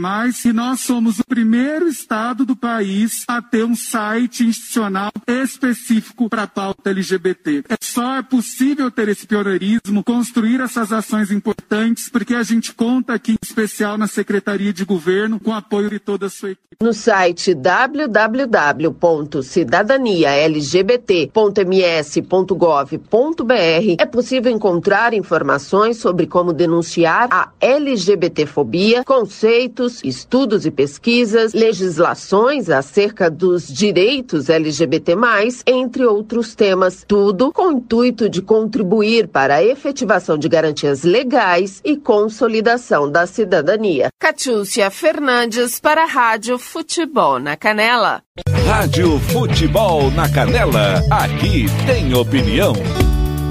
e nós somos o primeiro estado do país a ter um site institucional específico para a pauta LGBT. É só é possível ter esse pioneirismo, construir essas ações importantes, porque a gente conta aqui, em especial na Secretaria de Governo, com apoio de toda a sua equipe. No site www.cidadanialgbt.ms.gov.br é possível encontrar informações sobre como denunciar a LGBTfobia, conceitos, estudos e pesquisas, legislações acerca dos direitos LGBT+, entre outros temas, tudo com o intuito de contribuir para a efetivação de garantias legais e consolidação da cidadania. Catiúcia Fernandes para a Rádio Futebol na Canela. Rádio Futebol na Canela, aqui tem opinião.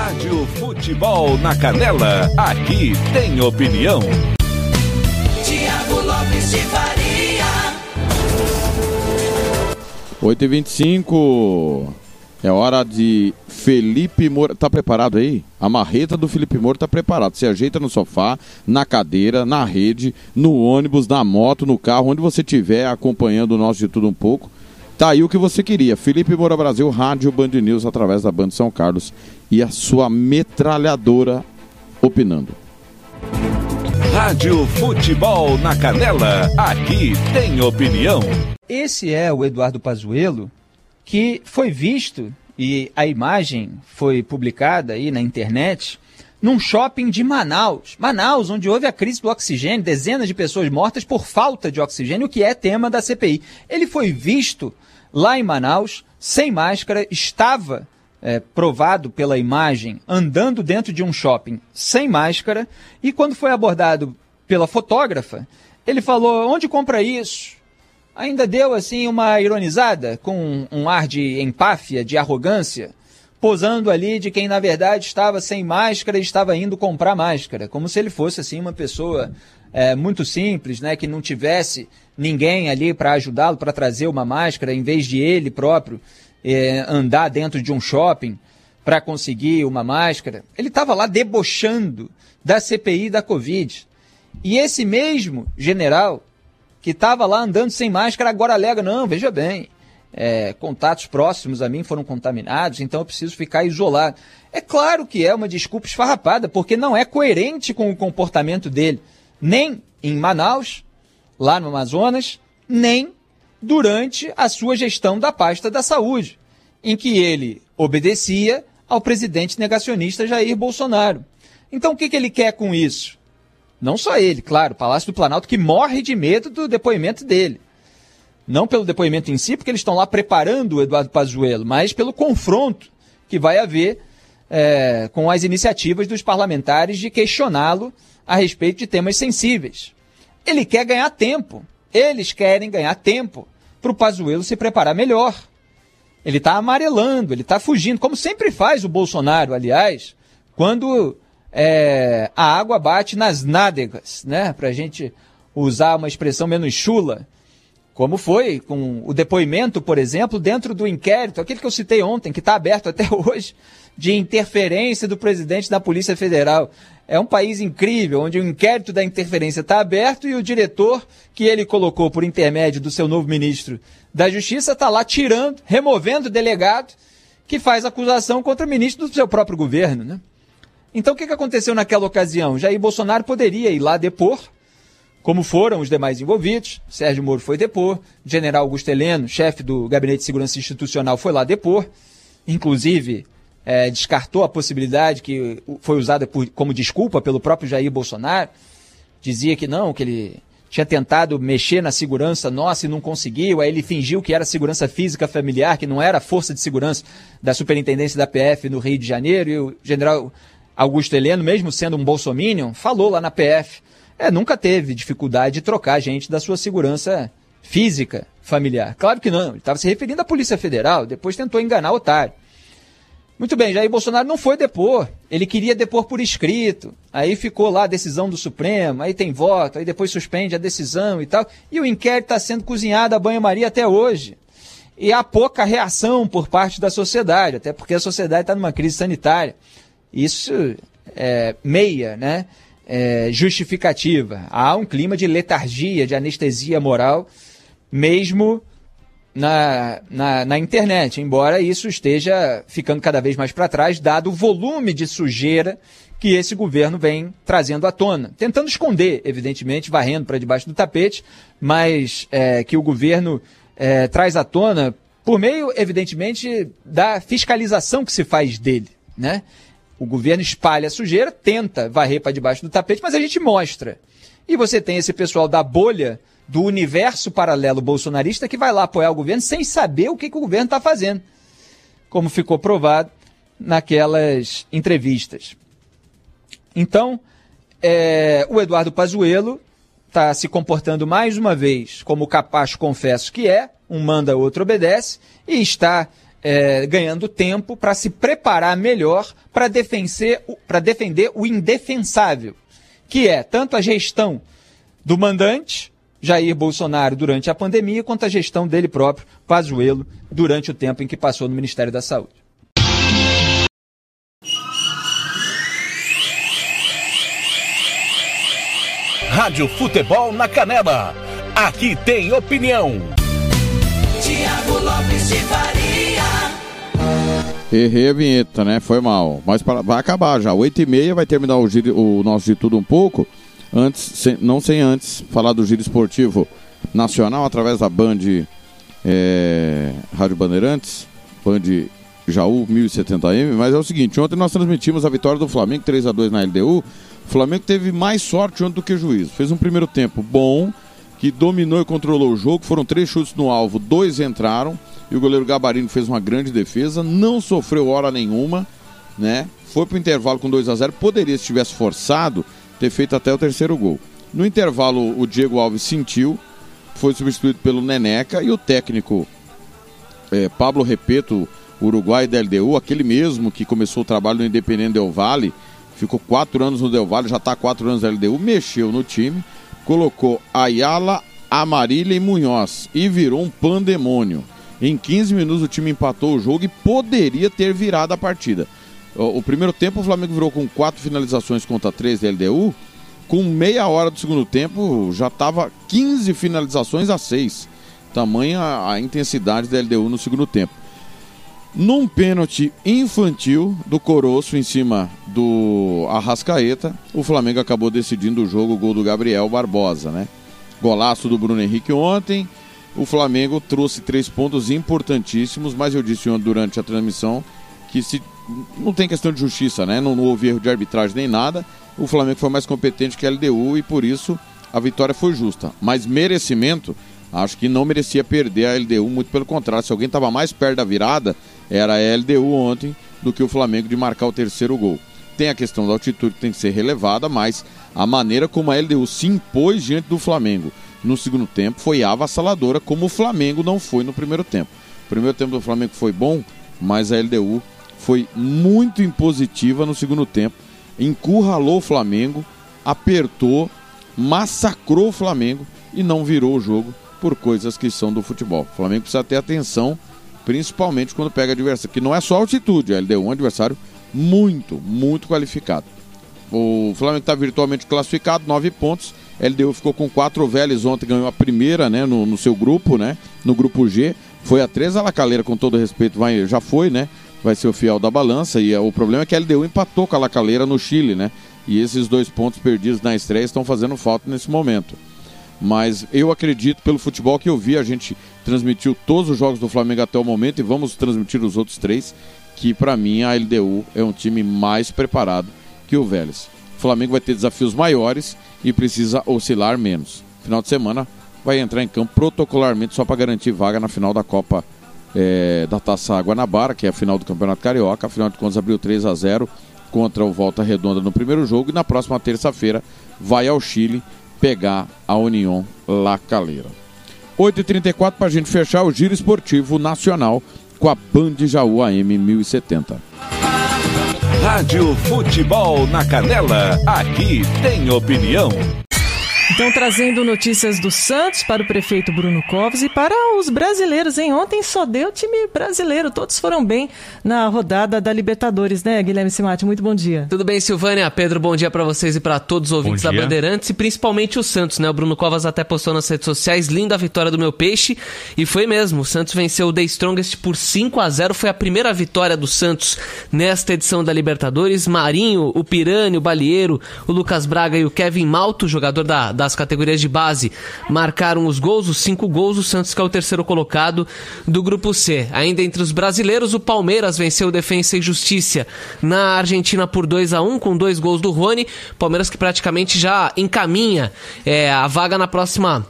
Rádio Futebol na Canela, aqui tem opinião. Tiago Lopes de Faria. 8h25. É hora de Felipe Moura. Tá preparado aí? A marreta do Felipe Moura tá preparado. Se ajeita no sofá, na cadeira, na rede, no ônibus, na moto, no carro, onde você estiver acompanhando o nosso de tudo um pouco. Tá aí o que você queria. Felipe Moura Brasil, Rádio Band News, através da Band São Carlos e a sua metralhadora opinando. Rádio Futebol na Canela, aqui tem opinião. Esse é o Eduardo Pazuello que foi visto e a imagem foi publicada aí na internet num shopping de Manaus. Manaus, onde houve a crise do oxigênio, dezenas de pessoas mortas por falta de oxigênio, que é tema da CPI. Ele foi visto lá em Manaus, sem máscara, estava é, provado pela imagem, andando dentro de um shopping sem máscara, e quando foi abordado pela fotógrafa, ele falou: onde compra isso? Ainda deu assim uma ironizada, com um ar de empáfia, de arrogância, posando ali de quem na verdade estava sem máscara e estava indo comprar máscara, como se ele fosse assim uma pessoa é, muito simples, né, que não tivesse ninguém ali para ajudá-lo, para trazer uma máscara, em vez de ele próprio é, andar dentro de um shopping para conseguir uma máscara. Ele estava lá debochando da CPI da Covid. E esse mesmo general que estava lá andando sem máscara agora alega: não, veja bem, é, contatos próximos a mim foram contaminados, então eu preciso ficar isolado. É claro que é uma desculpa esfarrapada, porque não é coerente com o comportamento dele, nem em Manaus, lá no Amazonas, nem durante a sua gestão da pasta da saúde, em que ele obedecia ao presidente negacionista Jair Bolsonaro. Então o que, que ele quer com isso? Não só ele, claro, o Palácio do Planalto que morre de medo do depoimento dele. Não pelo depoimento em si, porque eles estão lá preparando o Eduardo Pazuello, mas pelo confronto que vai haver é, com as iniciativas dos parlamentares de questioná-lo a respeito de temas sensíveis. Ele quer ganhar tempo. Eles querem ganhar tempo para o Pazuello se preparar melhor. Ele está amarelando, ele está fugindo, como sempre faz o Bolsonaro, aliás, quando é, a água bate nas nádegas, né? Para a gente usar uma expressão menos chula, como foi com o depoimento, por exemplo, dentro do inquérito, aquele que eu citei ontem, que está aberto até <laughs> hoje, de interferência do presidente da Polícia Federal. É um país incrível, onde o inquérito da interferência está aberto e o diretor que ele colocou por intermédio do seu novo ministro da Justiça está lá tirando, removendo o delegado que faz acusação contra o ministro do seu próprio governo. Né? Então o que, aconteceu naquela ocasião? Jair Bolsonaro poderia ir lá depor, como foram os demais envolvidos. Sérgio Moro foi depor, general Augusto Heleno, chefe do Gabinete de Segurança Institucional, foi lá depor. Inclusive, é, descartou a possibilidade que foi usada por, como desculpa pelo próprio Jair Bolsonaro. Dizia que não, que ele tinha tentado mexer na segurança nossa e não conseguiu. Aí ele fingiu que era segurança física familiar, que não era a força de segurança da superintendência da PF no Rio de Janeiro. E o general Augusto Heleno, mesmo sendo um bolsominion, falou lá na PF. É, nunca teve dificuldade de trocar gente da sua segurança física familiar. Claro que não, ele estava se referindo à Polícia Federal, depois tentou enganar o otário. Muito bem, Jair Bolsonaro não foi depor, ele queria depor por escrito, aí ficou lá a decisão do Supremo, aí tem voto, aí depois suspende a decisão e tal, e o inquérito está sendo cozinhado a banho-maria até hoje. E há pouca reação por parte da sociedade, até porque a sociedade está numa crise sanitária. Isso é meia, né? É, justificativa. Há um clima de letargia, de anestesia moral, mesmo na, na, na, internet, embora isso esteja ficando cada vez mais para trás, dado o volume de sujeira que esse governo vem trazendo à tona. Tentando esconder, evidentemente, varrendo para debaixo do tapete, mas é, que o governo é, traz à tona por meio, evidentemente, da fiscalização que se faz dele. Né? O governo espalha a sujeira, tenta varrer para debaixo do tapete, mas a gente mostra. E você tem esse pessoal da bolha do universo paralelo bolsonarista que vai lá apoiar o governo sem saber o que, que o governo está fazendo, como ficou provado naquelas entrevistas. Então, é, o Eduardo Pazuello está se comportando mais uma vez como capaz, confesso que é, um manda, outro obedece, e está é, ganhando tempo para se preparar melhor para defender, defender o indefensável, que é tanto a gestão do mandante, Jair Bolsonaro, durante a pandemia, quanto a gestão dele próprio, Pazuello, durante o tempo em que passou no Ministério da Saúde. Rádio Futebol na Canela. Aqui tem opinião. Tiago Lopes de Faria. Errei a vinheta, né? Foi mal. Mas vai acabar já. 8 e meia vai terminar o, giro- o nosso de tudo um pouco. Antes, sem- não sem antes falar do giro esportivo nacional através da Band é, Rádio Bandeirantes, Band Jaú 1070M. Mas é o seguinte: ontem nós transmitimos a vitória do Flamengo 3 a 2 na LDU. O Flamengo teve mais sorte ontem do que juízo. Fez um primeiro tempo bom, que dominou e controlou o jogo. Foram três chutes no alvo, dois entraram. E o goleiro Gabarino fez uma grande defesa, não sofreu hora nenhuma, né? Foi pro intervalo com 2 a 0 Poderia, se tivesse forçado, ter feito até o terceiro gol. No intervalo, o Diego Alves sentiu, foi substituído pelo Neneca e o técnico é, Pablo Repeto, Uruguai da LDU, aquele mesmo que começou o trabalho no Independente Del Valle, ficou quatro anos no Del Valle, já está quatro anos na LDU, mexeu no time, colocou Ayala, Amarília e Munhoz e virou um pandemônio. Em 15 minutos o time empatou o jogo e poderia ter virado a partida. O, primeiro tempo o Flamengo virou com quatro finalizações contra três da LDU. Com meia hora do segundo tempo já estava 15 finalizações a 6. Tamanha a intensidade da LDU no segundo tempo. Num pênalti infantil do Coroço em cima do Arrascaeta, o Flamengo acabou decidindo o jogo, o gol do Gabriel Barbosa, né? Golaço do Bruno Henrique ontem. O Flamengo trouxe três pontos importantíssimos, mas eu disse durante a transmissão que se não tem questão de justiça, né? Não, não houve erro de arbitragem nem nada. O Flamengo foi mais competente que a LDU e por isso a vitória foi justa. Mas merecimento, acho que não merecia perder a LDU, muito pelo contrário. Se alguém estava mais perto da virada, era a LDU ontem do que o Flamengo de marcar o terceiro gol. Tem a questão da altitude que tem que ser relevada, mas a maneira como a LDU se impôs diante do Flamengo no segundo tempo foi avassaladora, como o Flamengo não foi no primeiro tempo. O primeiro tempo do Flamengo foi bom, mas a LDU foi muito impositiva no segundo tempo, encurralou o Flamengo, apertou, massacrou o Flamengo e não virou o jogo por coisas que são do futebol. O Flamengo precisa ter atenção, principalmente quando pega adversário, que não é só altitude, a LDU é um adversário muito, muito qualificado. O Flamengo está virtualmente classificado, nove pontos. LDU ficou com quatro Vélez ontem, ganhou a primeira né, no, no seu grupo, né? No grupo G. Foi a três a Lacaleira, com todo respeito, vai, já foi, né? Vai ser o fiel da balança. E é, o problema é que a LDU empatou com a Lacaleira no Chile, né? E esses dois pontos perdidos na estreia estão fazendo falta nesse momento. Mas eu acredito, pelo futebol que eu vi, a gente transmitiu todos os jogos do Flamengo até o momento e vamos transmitir os outros três, que para mim a LDU é um time mais preparado que o Vélez. O Flamengo vai ter desafios maiores e precisa oscilar menos. Final de semana vai entrar em campo protocolarmente só para garantir vaga na final da Copa eh, da Taça Guanabara, que é a final do Campeonato Carioca. Afinal de contas, abriu 3 a 0 contra o Volta Redonda no primeiro jogo e na próxima terça-feira vai ao Chile pegar a União La Calera. 8h34 para a gente fechar o giro esportivo nacional com a Band Jaú AM 1070. Rádio Futebol na Canela. Aqui tem opinião. Então, trazendo notícias do Santos para o prefeito Bruno Covas e para os brasileiros, hein? Ontem só deu time brasileiro, todos foram bem na rodada da Libertadores, né, Guilherme Simati? Muito bom dia. Tudo bem, Silvânia? Pedro, bom dia para vocês e para todos os ouvintes da. Bandeirantes e principalmente o Santos, né? O Bruno Covas até postou nas redes sociais, linda a vitória do meu peixe e foi mesmo. O Santos venceu o The Strongest por 5 a 0 foi a primeira vitória do Santos nesta edição da Libertadores. Marinho, o Pirani, o Balieiro, o Lucas Braga e o Kevin Malto, jogador da, da das categorias de base marcaram os gols, os cinco gols, o Santos que é o terceiro colocado do grupo C. Ainda entre os brasileiros, o Palmeiras venceu o Defensa e Justiça na Argentina por 2 a 1 com dois gols do Rony. Palmeiras que praticamente já encaminha é, a vaga na próxima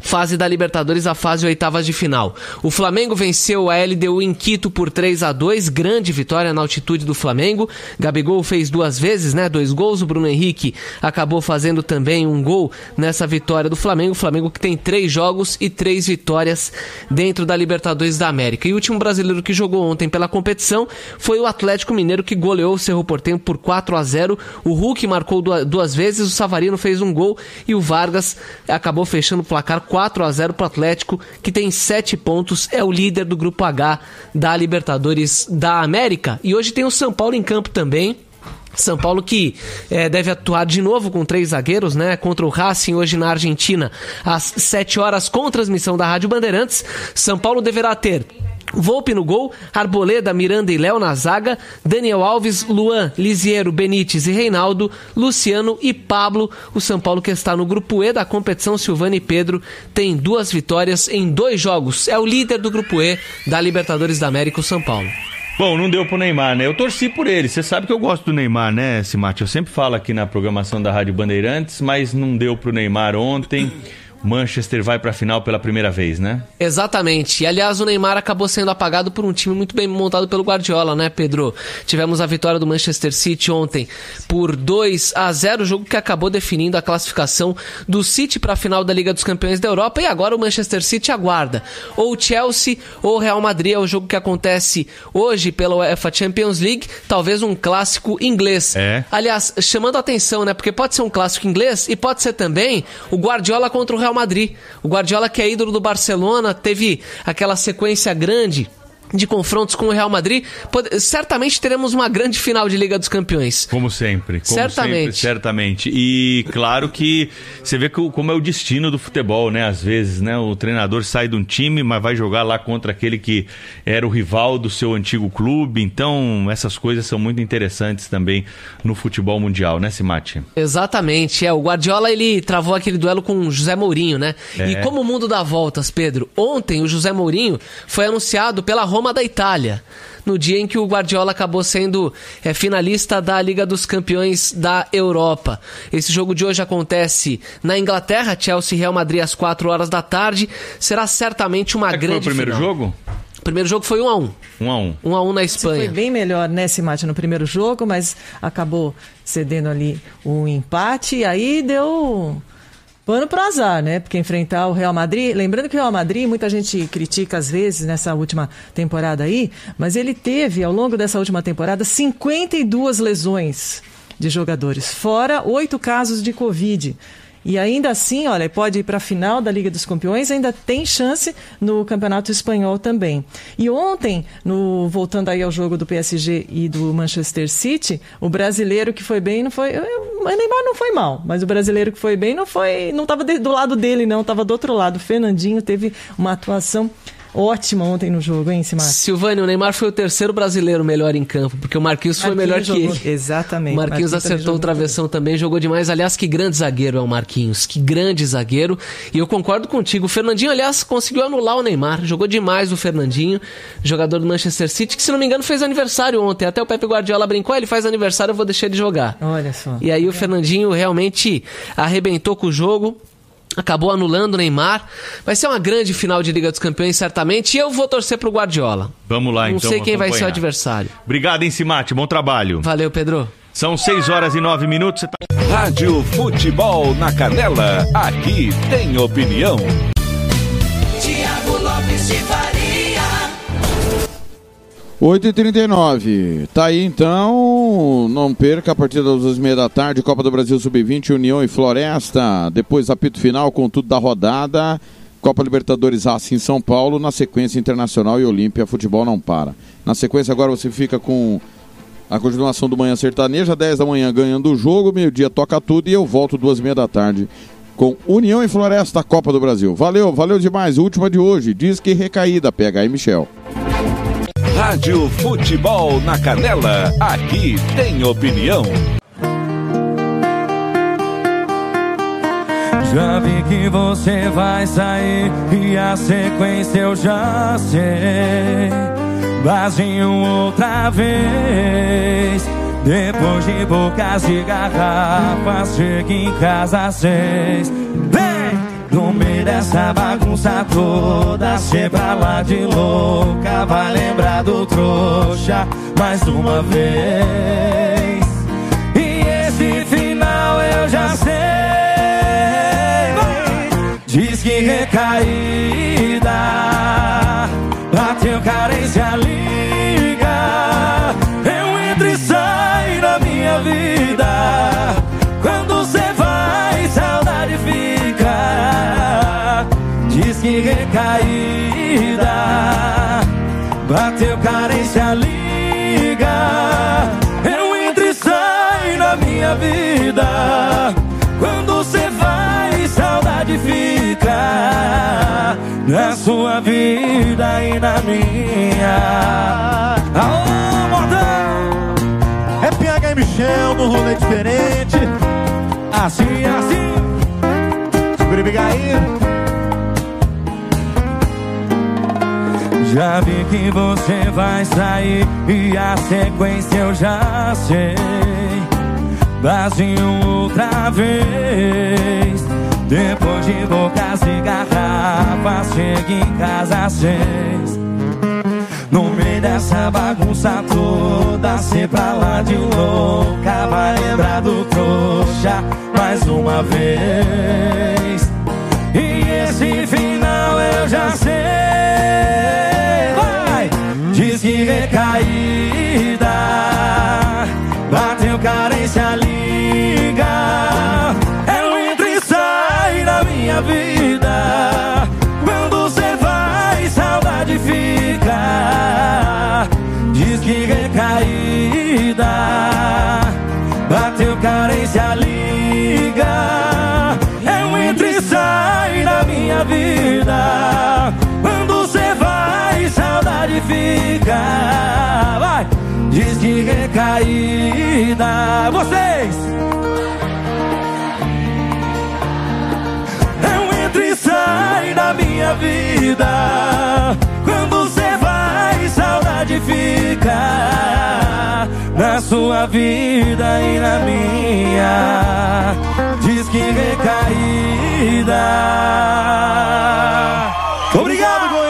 fase da Libertadores, a fase oitavas de final. O Flamengo venceu a LDU em Quito por 3 a 2 grande vitória na altitude do Flamengo. Gabigol fez duas vezes, né? Dois gols. O Bruno Henrique acabou fazendo também um gol nessa vitória do Flamengo. O Flamengo que tem três jogos e três vitórias dentro da Libertadores da América. E o último brasileiro que jogou ontem pela competição foi o Atlético Mineiro que goleou o Cerro Porteño por 4 a 0 O Hulk marcou duas vezes, o Savarino fez um gol e o Vargas acabou fechando o placar 4 a 0 para o Atlético, que tem 7 pontos, é o líder do grupo H da Libertadores da América. E hoje tem o São Paulo em campo também. São Paulo que é, deve atuar de novo com três zagueiros, né? Contra o Racing hoje na Argentina, às 7 horas, com transmissão da Rádio Bandeirantes. São Paulo deverá ter Volpe no gol, Arboleda, Miranda e Léo na zaga, Daniel Alves, Luan, Lisiero, Benítez e Reinaldo, Luciano e Pablo. O São Paulo que está no grupo E da competição, Silvano e Pedro, tem duas vitórias em dois jogos. É o líder do grupo E da Libertadores da América, o São Paulo. Bom, não deu pro Neymar, né? Eu torci por ele. Você sabe que eu gosto do Neymar, né, Simate? Eu sempre falo aqui na programação da Rádio Bandeirantes, mas não deu pro Neymar ontem. Manchester vai para a final pela primeira vez, né? Exatamente. E aliás, o Neymar acabou sendo apagado por um time muito bem montado pelo Guardiola, né, Pedro? Tivemos a vitória do Manchester City ontem por 2 a 0, jogo que acabou definindo a classificação do City para a final da Liga dos Campeões da Europa e agora o Manchester City aguarda ou Chelsea ou Real Madrid, é o jogo que acontece hoje pela UEFA Champions League, talvez um clássico inglês. É. Aliás, chamando a atenção, né? Porque pode ser um clássico inglês e pode ser também o Guardiola contra o Real Madrid. O Guardiola, que é ídolo do Barcelona, teve aquela sequência grande de confrontos com o Real Madrid, pode, certamente teremos uma grande final de Liga dos Campeões. Como sempre. Como certamente. Sempre, certamente. E claro que você vê que, como é o destino do futebol, né? Às vezes, né? O treinador sai de um time, mas vai jogar lá contra aquele que era o rival do seu antigo clube. Então, essas coisas são muito interessantes também no futebol mundial, né, Simati? Exatamente. É, o Guardiola, ele travou aquele duelo com o José Mourinho, né? É. E como o mundo dá voltas, Pedro, ontem o José Mourinho foi anunciado pela Roma Roma da Itália, no dia em que o Guardiola acabou sendo é, finalista da Liga dos Campeões da Europa. Esse jogo de hoje acontece na Inglaterra, Chelsea e Real Madrid às 4 horas da tarde. Será certamente uma é que grande foi o primeiro final. jogo? O primeiro jogo foi 1 a 1 Um a um. 1 a 1 na Foi Espanha. bem melhor, né, Simate, no primeiro jogo, mas acabou cedendo ali o empate e aí deu pano pro azar, né? Porque enfrentar o Real Madrid, lembrando que o Real Madrid, muita gente critica às vezes nessa última temporada aí, mas ele teve ao longo dessa última temporada 52 lesões de jogadores, fora oito casos de Covid. E ainda assim, olha, pode ir para a final da Liga dos Campeões, ainda tem chance no Campeonato Espanhol também. E ontem, no, voltando aí ao jogo do PSG e do Manchester City, o brasileiro que foi bem não foi. O Neymar não foi mal, mas o brasileiro que foi bem não foi. não estava do lado dele, não, estava do outro lado. O Fernandinho teve uma atuação ótima ontem no jogo, hein, Simar? Silvânio, o Neymar foi o terceiro brasileiro melhor em campo, porque o Marquinhos foi melhor que jogou- ele. Exatamente. O Marquinhos também acertou o travessão também, jogou demais. Aliás, que grande zagueiro é o Marquinhos. Que grande zagueiro. E eu concordo contigo. O Fernandinho, aliás, conseguiu anular o Neymar. Jogou demais o Fernandinho, jogador do Manchester City, que se não me engano fez aniversário ontem. Até o Pepe Guardiola brincou, "Ah, ele faz aniversário, eu vou deixar ele jogar. Olha só. E aí o Fernandinho realmente arrebentou com o jogo. Acabou anulando o Neymar. Vai ser uma grande final de Liga dos Campeões, certamente. E eu vou torcer pro Guardiola. Vamos lá, Não então. sei quem vai ser o acompanhar. adversário. Obrigado, hein, Simate. Bom trabalho. Valeu, Pedro. São 6 horas e 9 minutos. Você tá... Rádio Futebol na Canela. Aqui tem opinião. Tiago Lopes de. 8h39. Tá aí então. Não perca a partir das 2h30 da tarde. Copa do Brasil Sub-20, União e Floresta. Depois apito final com tudo da rodada. Copa Libertadores Aço em São Paulo. Na sequência Internacional e Olímpia. Futebol não para. Na sequência agora você fica com a continuação do Manhã Sertaneja. 10 da manhã ganhando o jogo. Meio-dia toca tudo. E eu volto 2h30 da tarde. Com União e Floresta, Copa do Brasil. Valeu, valeu demais. Última de hoje. Diz que recaída. Pega aí, Michel. Rádio Futebol na Canela. Aqui tem opinião. Já vi que você vai sair e a sequência eu já sei. Vazinho outra vez. Depois de bocas de garrafas, chega em casa às seis. No meio dessa bagunça toda, pra lá de louca. Vai lembrar do trouxa mais uma vez. E esse final eu já sei. Diz que recaída Bateu carência, liga Eu entro e saio da minha vida Bateu carência, liga Eu entro e saio da minha vida Quando cê vai, saudade fica Na sua vida e na minha Alô, modão! É PH e Michel no rolê diferente. Assim, assim. Segura Já vi que você vai sair e a sequência eu já sei. Vazinho outra vez. Depois de bocas e garrafas, chega em casa às seis. No meio dessa bagunça toda, cê pra lá de louca. Vai lembrar do trouxa mais uma vez. E esse final eu já sei. Recaída Bateu carência, liga. Eu entro e saio da minha vida recaída Vocês! Eu entro e da minha vida Quando cê vai, saudade fica Na sua vida e na minha Diz que recaída Obrigado, Goiânia!